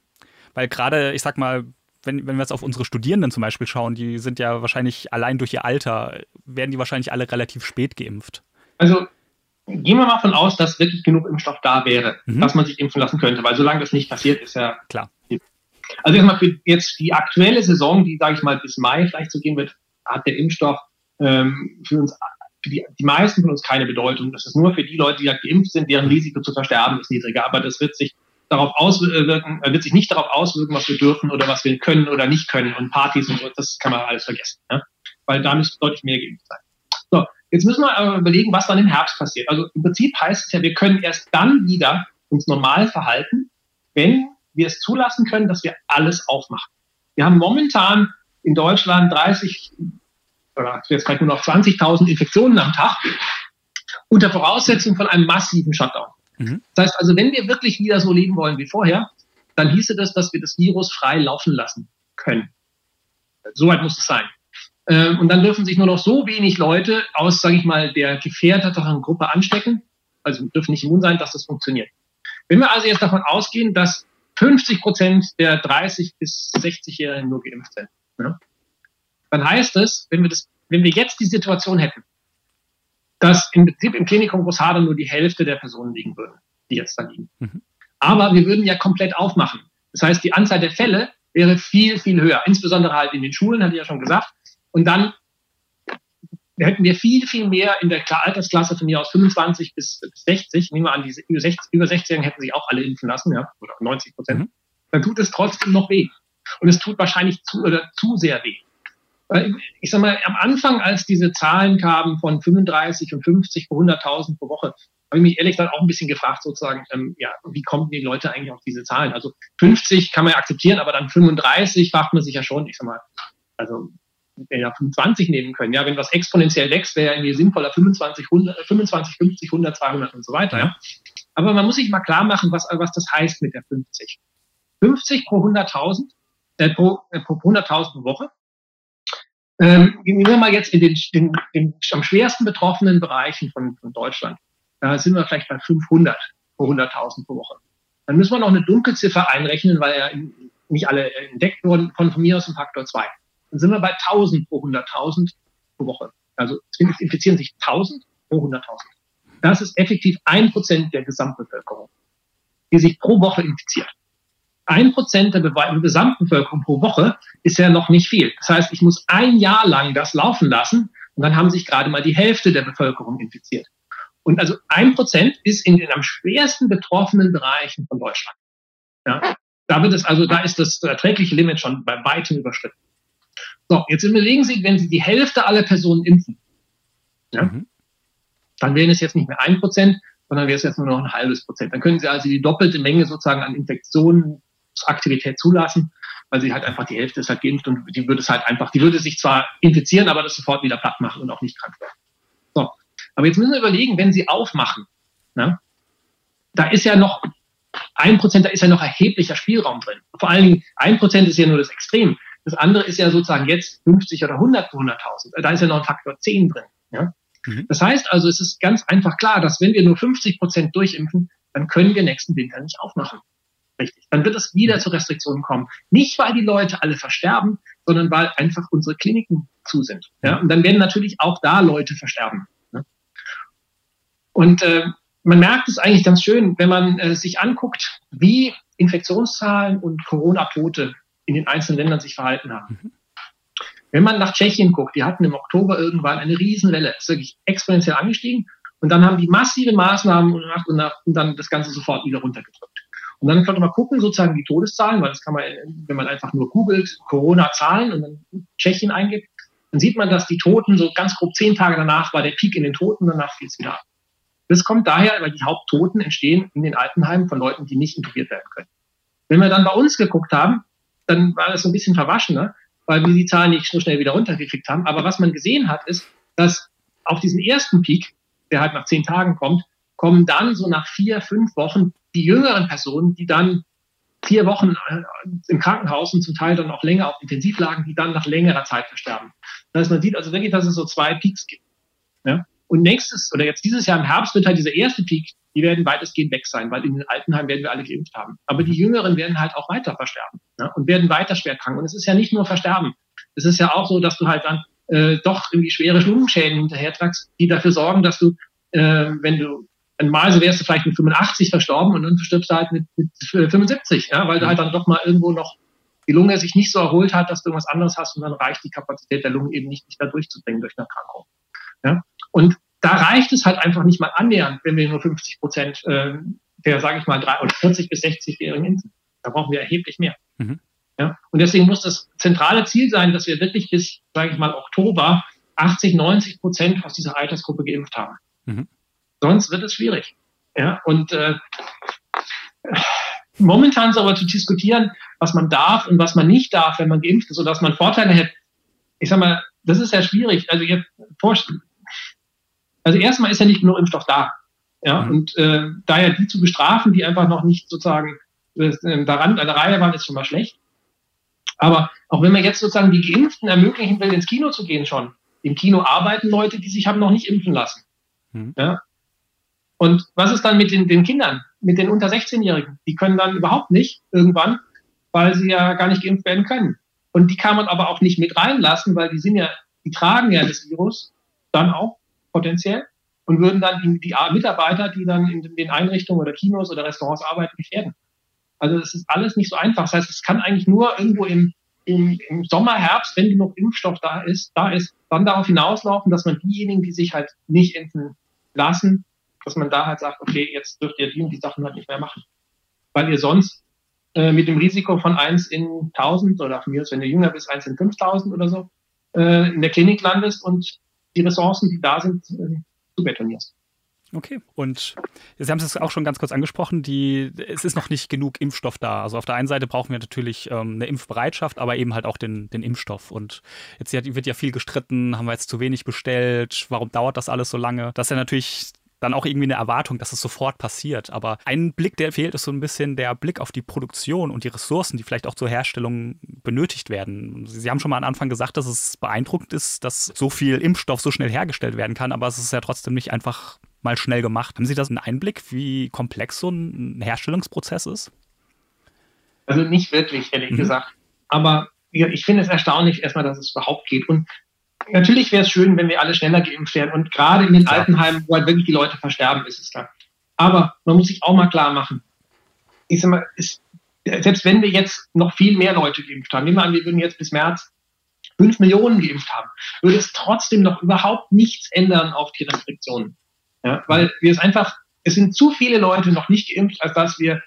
Weil gerade, ich sag mal, wenn, wenn wir jetzt auf unsere Studierenden zum Beispiel schauen, die sind ja wahrscheinlich allein durch ihr Alter, werden die wahrscheinlich alle relativ spät geimpft. Also gehen wir mal davon aus, dass wirklich genug Impfstoff da wäre, mhm. dass man sich impfen lassen könnte, weil solange das nicht passiert, ist ja klar. Also erstmal für jetzt die aktuelle Saison, die sage ich mal bis Mai vielleicht so gehen wird, hat der Impfstoff ähm, für uns für die, die meisten von uns keine Bedeutung. Das ist nur für die Leute, die ja geimpft sind, deren Risiko zu versterben ist niedriger. Aber das wird sich darauf auswirken, wird sich nicht darauf auswirken, was wir dürfen oder was wir können oder nicht können und Partys und so, das kann man alles vergessen, ne? weil da müsste deutlich mehr geimpft sein. So, jetzt müssen wir aber überlegen, was dann im Herbst passiert. Also im Prinzip heißt es ja, wir können erst dann wieder uns normal verhalten, wenn wir es zulassen können, dass wir alles aufmachen. Wir haben momentan in Deutschland 30 oder jetzt vielleicht nur noch 20.000 Infektionen am Tag unter Voraussetzung von einem massiven Shutdown. Mhm. Das heißt also, wenn wir wirklich wieder so leben wollen wie vorher, dann hieße das, dass wir das Virus frei laufen lassen können. Soweit muss es sein. Ähm, und dann dürfen sich nur noch so wenig Leute aus, sage ich mal, der gefährdeteren Gruppe anstecken, also dürfen nicht immun sein, dass das funktioniert. Wenn wir also jetzt davon ausgehen, dass 50 Prozent der 30 bis 60-Jährigen nur geimpft sind, ja, dann heißt es, wenn wir das, wenn wir jetzt die Situation hätten, dass im Prinzip im Klinikum Großhadern nur die Hälfte der Personen liegen würden, die jetzt da liegen. Mhm. Aber wir würden ja komplett aufmachen. Das heißt, die Anzahl der Fälle wäre viel, viel höher. Insbesondere halt in den Schulen, hatte ich ja schon gesagt. Und dann hätten wir viel, viel mehr in der Altersklasse von mir aus 25 bis 60. Nehmen wir an, diese über 60, über 60 hätten sich auch alle impfen lassen, ja, oder 90 Prozent. Mhm. Dann tut es trotzdem noch weh. Und es tut wahrscheinlich zu, oder zu sehr weh ich sag mal, am Anfang, als diese Zahlen kamen von 35 und 50 pro 100.000 pro Woche, habe ich mich ehrlich gesagt auch ein bisschen gefragt, sozusagen, ähm, ja, wie kommen die Leute eigentlich auf diese Zahlen? Also 50 kann man ja akzeptieren, aber dann 35 fragt man sich ja schon, ich sag mal, also ja 25 nehmen können. Ja, wenn was exponentiell wächst, wäre ja irgendwie sinnvoller 25, 100, 25, 50, 100, 200 und so weiter. Ja. Aber man muss sich mal klar machen, was, was das heißt mit der 50. 50 pro 100.000, äh, pro, äh, pro 100.000 pro Woche ähm, gehen wir mal jetzt in den, den, den am schwersten betroffenen Bereichen von, von Deutschland. Da sind wir vielleicht bei 500 pro 100.000 pro Woche. Dann müssen wir noch eine Dunkelziffer einrechnen, weil ja nicht alle entdeckt wurden, von, von mir aus ein Faktor 2. Dann sind wir bei 1000 pro 100.000 pro Woche. Also infizieren sich 1000 pro 100.000. Das ist effektiv ein Prozent der Gesamtbevölkerung, die sich pro Woche infiziert. Ein Prozent der Gesamtbevölkerung pro Woche ist ja noch nicht viel. Das heißt, ich muss ein Jahr lang das laufen lassen und dann haben sich gerade mal die Hälfte der Bevölkerung infiziert. Und also ein Prozent ist in den am schwersten betroffenen Bereichen von Deutschland. Ja, da wird es also, da ist das erträgliche Limit schon bei weitem überschritten. So, jetzt überlegen Sie, wenn Sie die Hälfte aller Personen impfen, ja, mhm. dann wären es jetzt nicht mehr ein Prozent, sondern wäre es jetzt nur noch ein halbes Prozent. Dann können Sie also die doppelte Menge sozusagen an Infektionsaktivität zulassen, weil sie halt einfach die Hälfte ist halt geimpft und die würde es halt einfach, die würde sich zwar infizieren, aber das sofort wieder platt machen und auch nicht krank werden. So. Aber jetzt müssen wir überlegen, wenn Sie aufmachen, ne, da ist ja noch ein Prozent, da ist ja noch erheblicher Spielraum drin. Vor allen Dingen ein Prozent ist ja nur das Extrem. Das andere ist ja sozusagen jetzt 50 oder 100 100.000. Da ist ja noch ein Faktor 10 drin. Ja? Mhm. Das heißt also, es ist ganz einfach klar, dass wenn wir nur 50 Prozent durchimpfen, dann können wir nächsten Winter nicht aufmachen. Richtig. Dann wird es wieder zu Restriktionen kommen. Nicht, weil die Leute alle versterben, sondern weil einfach unsere Kliniken zu sind. Ja? Und dann werden natürlich auch da Leute versterben. Ne? Und äh, man merkt es eigentlich ganz schön, wenn man äh, sich anguckt, wie Infektionszahlen und Corona-Tote in den einzelnen Ländern sich verhalten haben. Mhm. Wenn man nach Tschechien guckt, die hatten im Oktober irgendwann eine Riesenwelle, ist wirklich exponentiell angestiegen und dann haben die massive Maßnahmen gemacht und, nach, und dann das Ganze sofort wieder runtergedrückt. Und dann könnte man gucken, sozusagen die Todeszahlen, weil das kann man, wenn man einfach nur googelt, Corona-Zahlen und dann Tschechien eingibt, dann sieht man, dass die Toten so ganz grob zehn Tage danach war der Peak in den Toten, danach fiel es wieder ab. Das kommt daher, weil die Haupttoten entstehen in den Altenheimen von Leuten, die nicht intubiert werden können. Wenn wir dann bei uns geguckt haben, dann war das so ein bisschen verwaschener, weil wir die Zahlen nicht so schnell wieder runtergekriegt haben. Aber was man gesehen hat, ist, dass auf diesen ersten Peak, der halt nach zehn Tagen kommt, kommen dann so nach vier, fünf Wochen die jüngeren Personen, die dann vier Wochen äh, im Krankenhaus und zum Teil dann auch länger auf Intensivlagen, die dann nach längerer Zeit versterben. Das heißt, man sieht also wirklich, dass es so zwei Peaks gibt. Ja? Und nächstes oder jetzt dieses Jahr im Herbst wird halt dieser erste Peak, die werden weitestgehend weg sein, weil in den Altenheimen werden wir alle geimpft haben. Aber die Jüngeren werden halt auch weiter versterben ne? und werden weiter schwer krank. Und es ist ja nicht nur Versterben. Es ist ja auch so, dass du halt dann äh, doch irgendwie schwere Lungenschäden hinterhertragst, die dafür sorgen, dass du, äh, wenn du so wärst du vielleicht mit 85 verstorben und dann stirbst du halt mit, mit 75, ja, weil du halt dann doch mal irgendwo noch die Lunge sich nicht so erholt hat, dass du irgendwas anderes hast und dann reicht die Kapazität der Lunge eben nicht, dich da durchzubringen durch eine Erkrankung. Ja? Und da reicht es halt einfach nicht mal annähernd, wenn wir nur 50 Prozent äh, der, sage ich mal, drei oder 40 bis 60-Jährigen impfen. Da brauchen wir erheblich mehr. Mhm. Ja? Und deswegen muss das zentrale Ziel sein, dass wir wirklich bis, sage ich mal, Oktober 80, 90 Prozent aus dieser Altersgruppe geimpft haben. Mhm. Sonst wird es schwierig. Ja? Und äh, momentan ist aber zu diskutieren, was man darf und was man nicht darf, wenn man geimpft ist, sodass man Vorteile hätte. Ich sag mal, das ist ja schwierig. Also jetzt also erstmal ist ja nicht genug Impfstoff da. Ja, mhm. und äh, daher die zu bestrafen, die einfach noch nicht sozusagen äh, daran an der Reihe waren, ist schon mal schlecht. Aber auch wenn man jetzt sozusagen die Geimpften ermöglichen will, ins Kino zu gehen schon, im Kino arbeiten Leute, die sich haben noch nicht impfen lassen. Mhm. Ja? Und was ist dann mit den, den Kindern, mit den unter 16-Jährigen? Die können dann überhaupt nicht irgendwann, weil sie ja gar nicht geimpft werden können. Und die kann man aber auch nicht mit reinlassen, weil die sind ja, die tragen ja das Virus dann auch potenziell und würden dann die, die Mitarbeiter, die dann in den Einrichtungen oder Kinos oder Restaurants arbeiten, gefährden. Also es ist alles nicht so einfach. Das heißt, es kann eigentlich nur irgendwo im, im, im Sommer, Herbst, wenn genug Impfstoff da ist, da ist, dann darauf hinauslaufen, dass man diejenigen, die sich halt nicht impfen lassen, dass man da halt sagt, okay, jetzt dürft ihr die und die Sachen halt nicht mehr machen. Weil ihr sonst äh, mit dem Risiko von eins in 1000 oder von mir aus, wenn du jünger bist, eins in 5000 oder so, äh, in der Klinik landest und die Ressourcen, die da sind, äh, zu betonierst. Okay, und Sie haben es auch schon ganz kurz angesprochen, die, es ist noch nicht genug Impfstoff da. Also auf der einen Seite brauchen wir natürlich ähm, eine Impfbereitschaft, aber eben halt auch den, den Impfstoff. Und jetzt wird ja viel gestritten, haben wir jetzt zu wenig bestellt, warum dauert das alles so lange? Das ist ja natürlich dann auch irgendwie eine Erwartung, dass es sofort passiert. Aber ein Blick, der fehlt, ist so ein bisschen der Blick auf die Produktion und die Ressourcen, die vielleicht auch zur Herstellung benötigt werden. Sie haben schon mal am Anfang gesagt, dass es beeindruckend ist, dass so viel Impfstoff so schnell hergestellt werden kann, aber es ist ja trotzdem nicht einfach mal schnell gemacht. Haben Sie da einen Einblick, wie komplex so ein Herstellungsprozess ist? Also nicht wirklich, ehrlich mhm. gesagt. Aber ich finde es erstaunlich erstmal, dass es überhaupt geht. Und natürlich wäre es schön, wenn wir alle schneller geimpft werden. Und gerade in den ja. Altenheimen, wo halt wirklich die Leute versterben, ist es klar. Aber man muss sich auch mal klar machen, ich sag mal, ist, selbst wenn wir jetzt noch viel mehr Leute geimpft haben, nehmen wir an, wir würden jetzt bis März fünf Millionen geimpft haben, würde es trotzdem noch überhaupt nichts ändern auf die Restriktionen. Ja, weil wir es einfach, es sind zu viele Leute noch nicht geimpft, als dass wir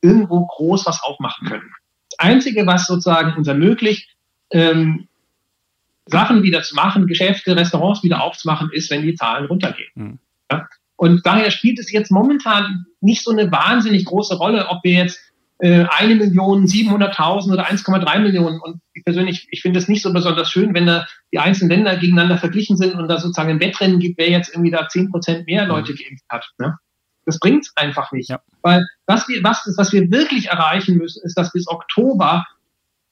irgendwo groß was aufmachen können. Das Einzige, was sozusagen uns ermöglicht, ähm, Sachen wieder zu machen, Geschäfte, Restaurants wieder aufzumachen, ist, wenn die Zahlen runtergehen. Mhm. Ja? Und daher spielt es jetzt momentan nicht so eine wahnsinnig große Rolle, ob wir jetzt äh, eine Million, 700.000 oder 1,3 Millionen. Und ich persönlich, ich finde es nicht so besonders schön, wenn da die einzelnen Länder gegeneinander verglichen sind und da sozusagen ein Wettrennen gibt, wer jetzt irgendwie da 10 Prozent mehr Leute geimpft hat. Ne? Das bringt es einfach nicht. Ja. Weil was wir, was, was wir wirklich erreichen müssen, ist, dass bis Oktober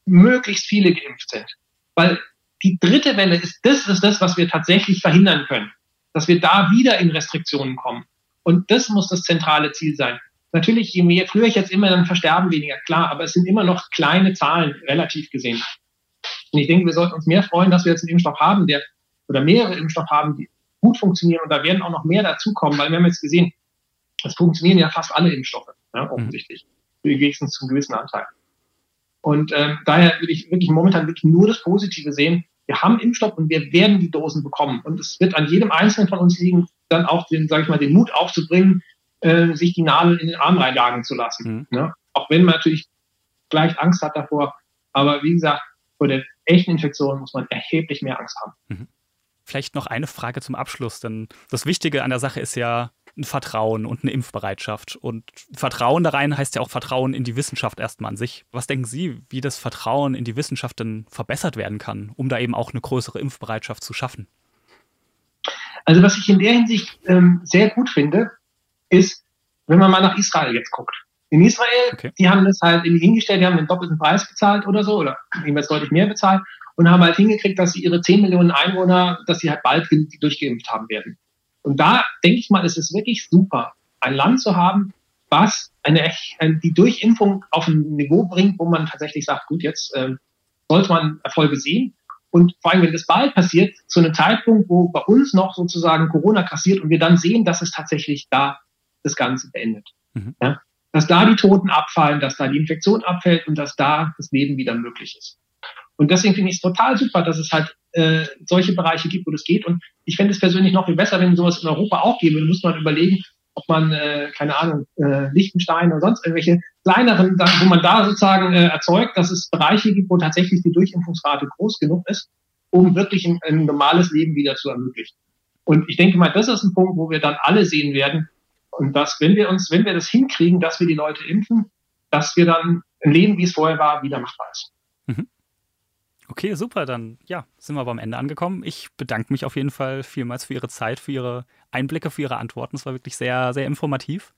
möglichst viele geimpft sind. Weil die dritte Welle ist das, ist das, was wir tatsächlich verhindern können. Dass wir da wieder in Restriktionen kommen. Und das muss das zentrale Ziel sein. Natürlich, je mehr, früher ich jetzt immer, dann versterben weniger, klar, aber es sind immer noch kleine Zahlen, relativ gesehen. Und ich denke, wir sollten uns mehr freuen, dass wir jetzt einen Impfstoff haben, der, oder mehrere Impfstoffe haben, die gut funktionieren und da werden auch noch mehr dazukommen, weil wir haben jetzt gesehen, es funktionieren ja fast alle Impfstoffe, ja, mhm. offensichtlich. Mhm. Wenigstens zum gewissen Anteil. Und ähm, daher will ich wirklich momentan wirklich nur das Positive sehen. Wir haben Impfstoff und wir werden die Dosen bekommen. Und es wird an jedem Einzelnen von uns liegen, dann auch den, sage ich mal, den Mut aufzubringen, äh, sich die Nadel in den Arm reinjagen zu lassen. Mhm. Ne? Auch wenn man natürlich gleich Angst hat davor. Aber wie gesagt, vor der echten Infektion muss man erheblich mehr Angst haben. Mhm. Vielleicht noch eine Frage zum Abschluss, denn das Wichtige an der Sache ist ja ein Vertrauen und eine Impfbereitschaft. Und Vertrauen da rein heißt ja auch Vertrauen in die Wissenschaft erstmal an sich. Was denken Sie, wie das Vertrauen in die Wissenschaft denn verbessert werden kann, um da eben auch eine größere Impfbereitschaft zu schaffen? Also was ich in der Hinsicht ähm, sehr gut finde, ist, wenn man mal nach Israel jetzt guckt. In Israel, okay. die haben das halt hingestellt, die haben den doppelten Preis bezahlt oder so, oder jedenfalls deutlich mehr bezahlt und haben halt hingekriegt, dass sie ihre 10 Millionen Einwohner, dass sie halt bald durchgeimpft haben werden. Und da denke ich mal, ist es wirklich super, ein Land zu haben, was eine, die Durchimpfung auf ein Niveau bringt, wo man tatsächlich sagt, gut, jetzt äh, sollte man Erfolge sehen. Und vor allem, wenn das bald passiert, zu einem Zeitpunkt, wo bei uns noch sozusagen Corona kassiert und wir dann sehen, dass es tatsächlich da das Ganze beendet. Mhm. Ja? Dass da die Toten abfallen, dass da die Infektion abfällt und dass da das Leben wieder möglich ist. Und deswegen finde ich es total super, dass es halt äh, solche Bereiche gibt, wo das geht. Und ich fände es persönlich noch viel besser, wenn sowas in Europa auch gäbe. Da muss man überlegen, ob man, äh, keine Ahnung, äh, Liechtenstein oder sonst irgendwelche kleineren, wo man da sozusagen äh, erzeugt, dass es Bereiche gibt, wo tatsächlich die Durchimpfungsrate groß genug ist, um wirklich ein, ein normales Leben wieder zu ermöglichen. Und ich denke mal, das ist ein Punkt, wo wir dann alle sehen werden, und dass, wenn wir uns, wenn wir das hinkriegen, dass wir die Leute impfen, dass wir dann ein Leben, wie es vorher war, wieder machbar ist. Mhm. Okay, super. Dann ja, sind wir beim Ende angekommen. Ich bedanke mich auf jeden Fall vielmals für Ihre Zeit, für Ihre Einblicke, für Ihre Antworten. Es war wirklich sehr, sehr informativ.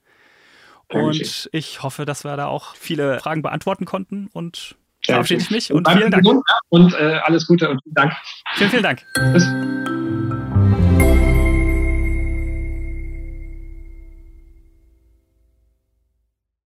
Und ich hoffe, dass wir da auch viele Fragen beantworten konnten. Und verabschiede ich mich und vielen Dank. Und äh, alles Gute und vielen Dank. Vielen, vielen Dank. Bis.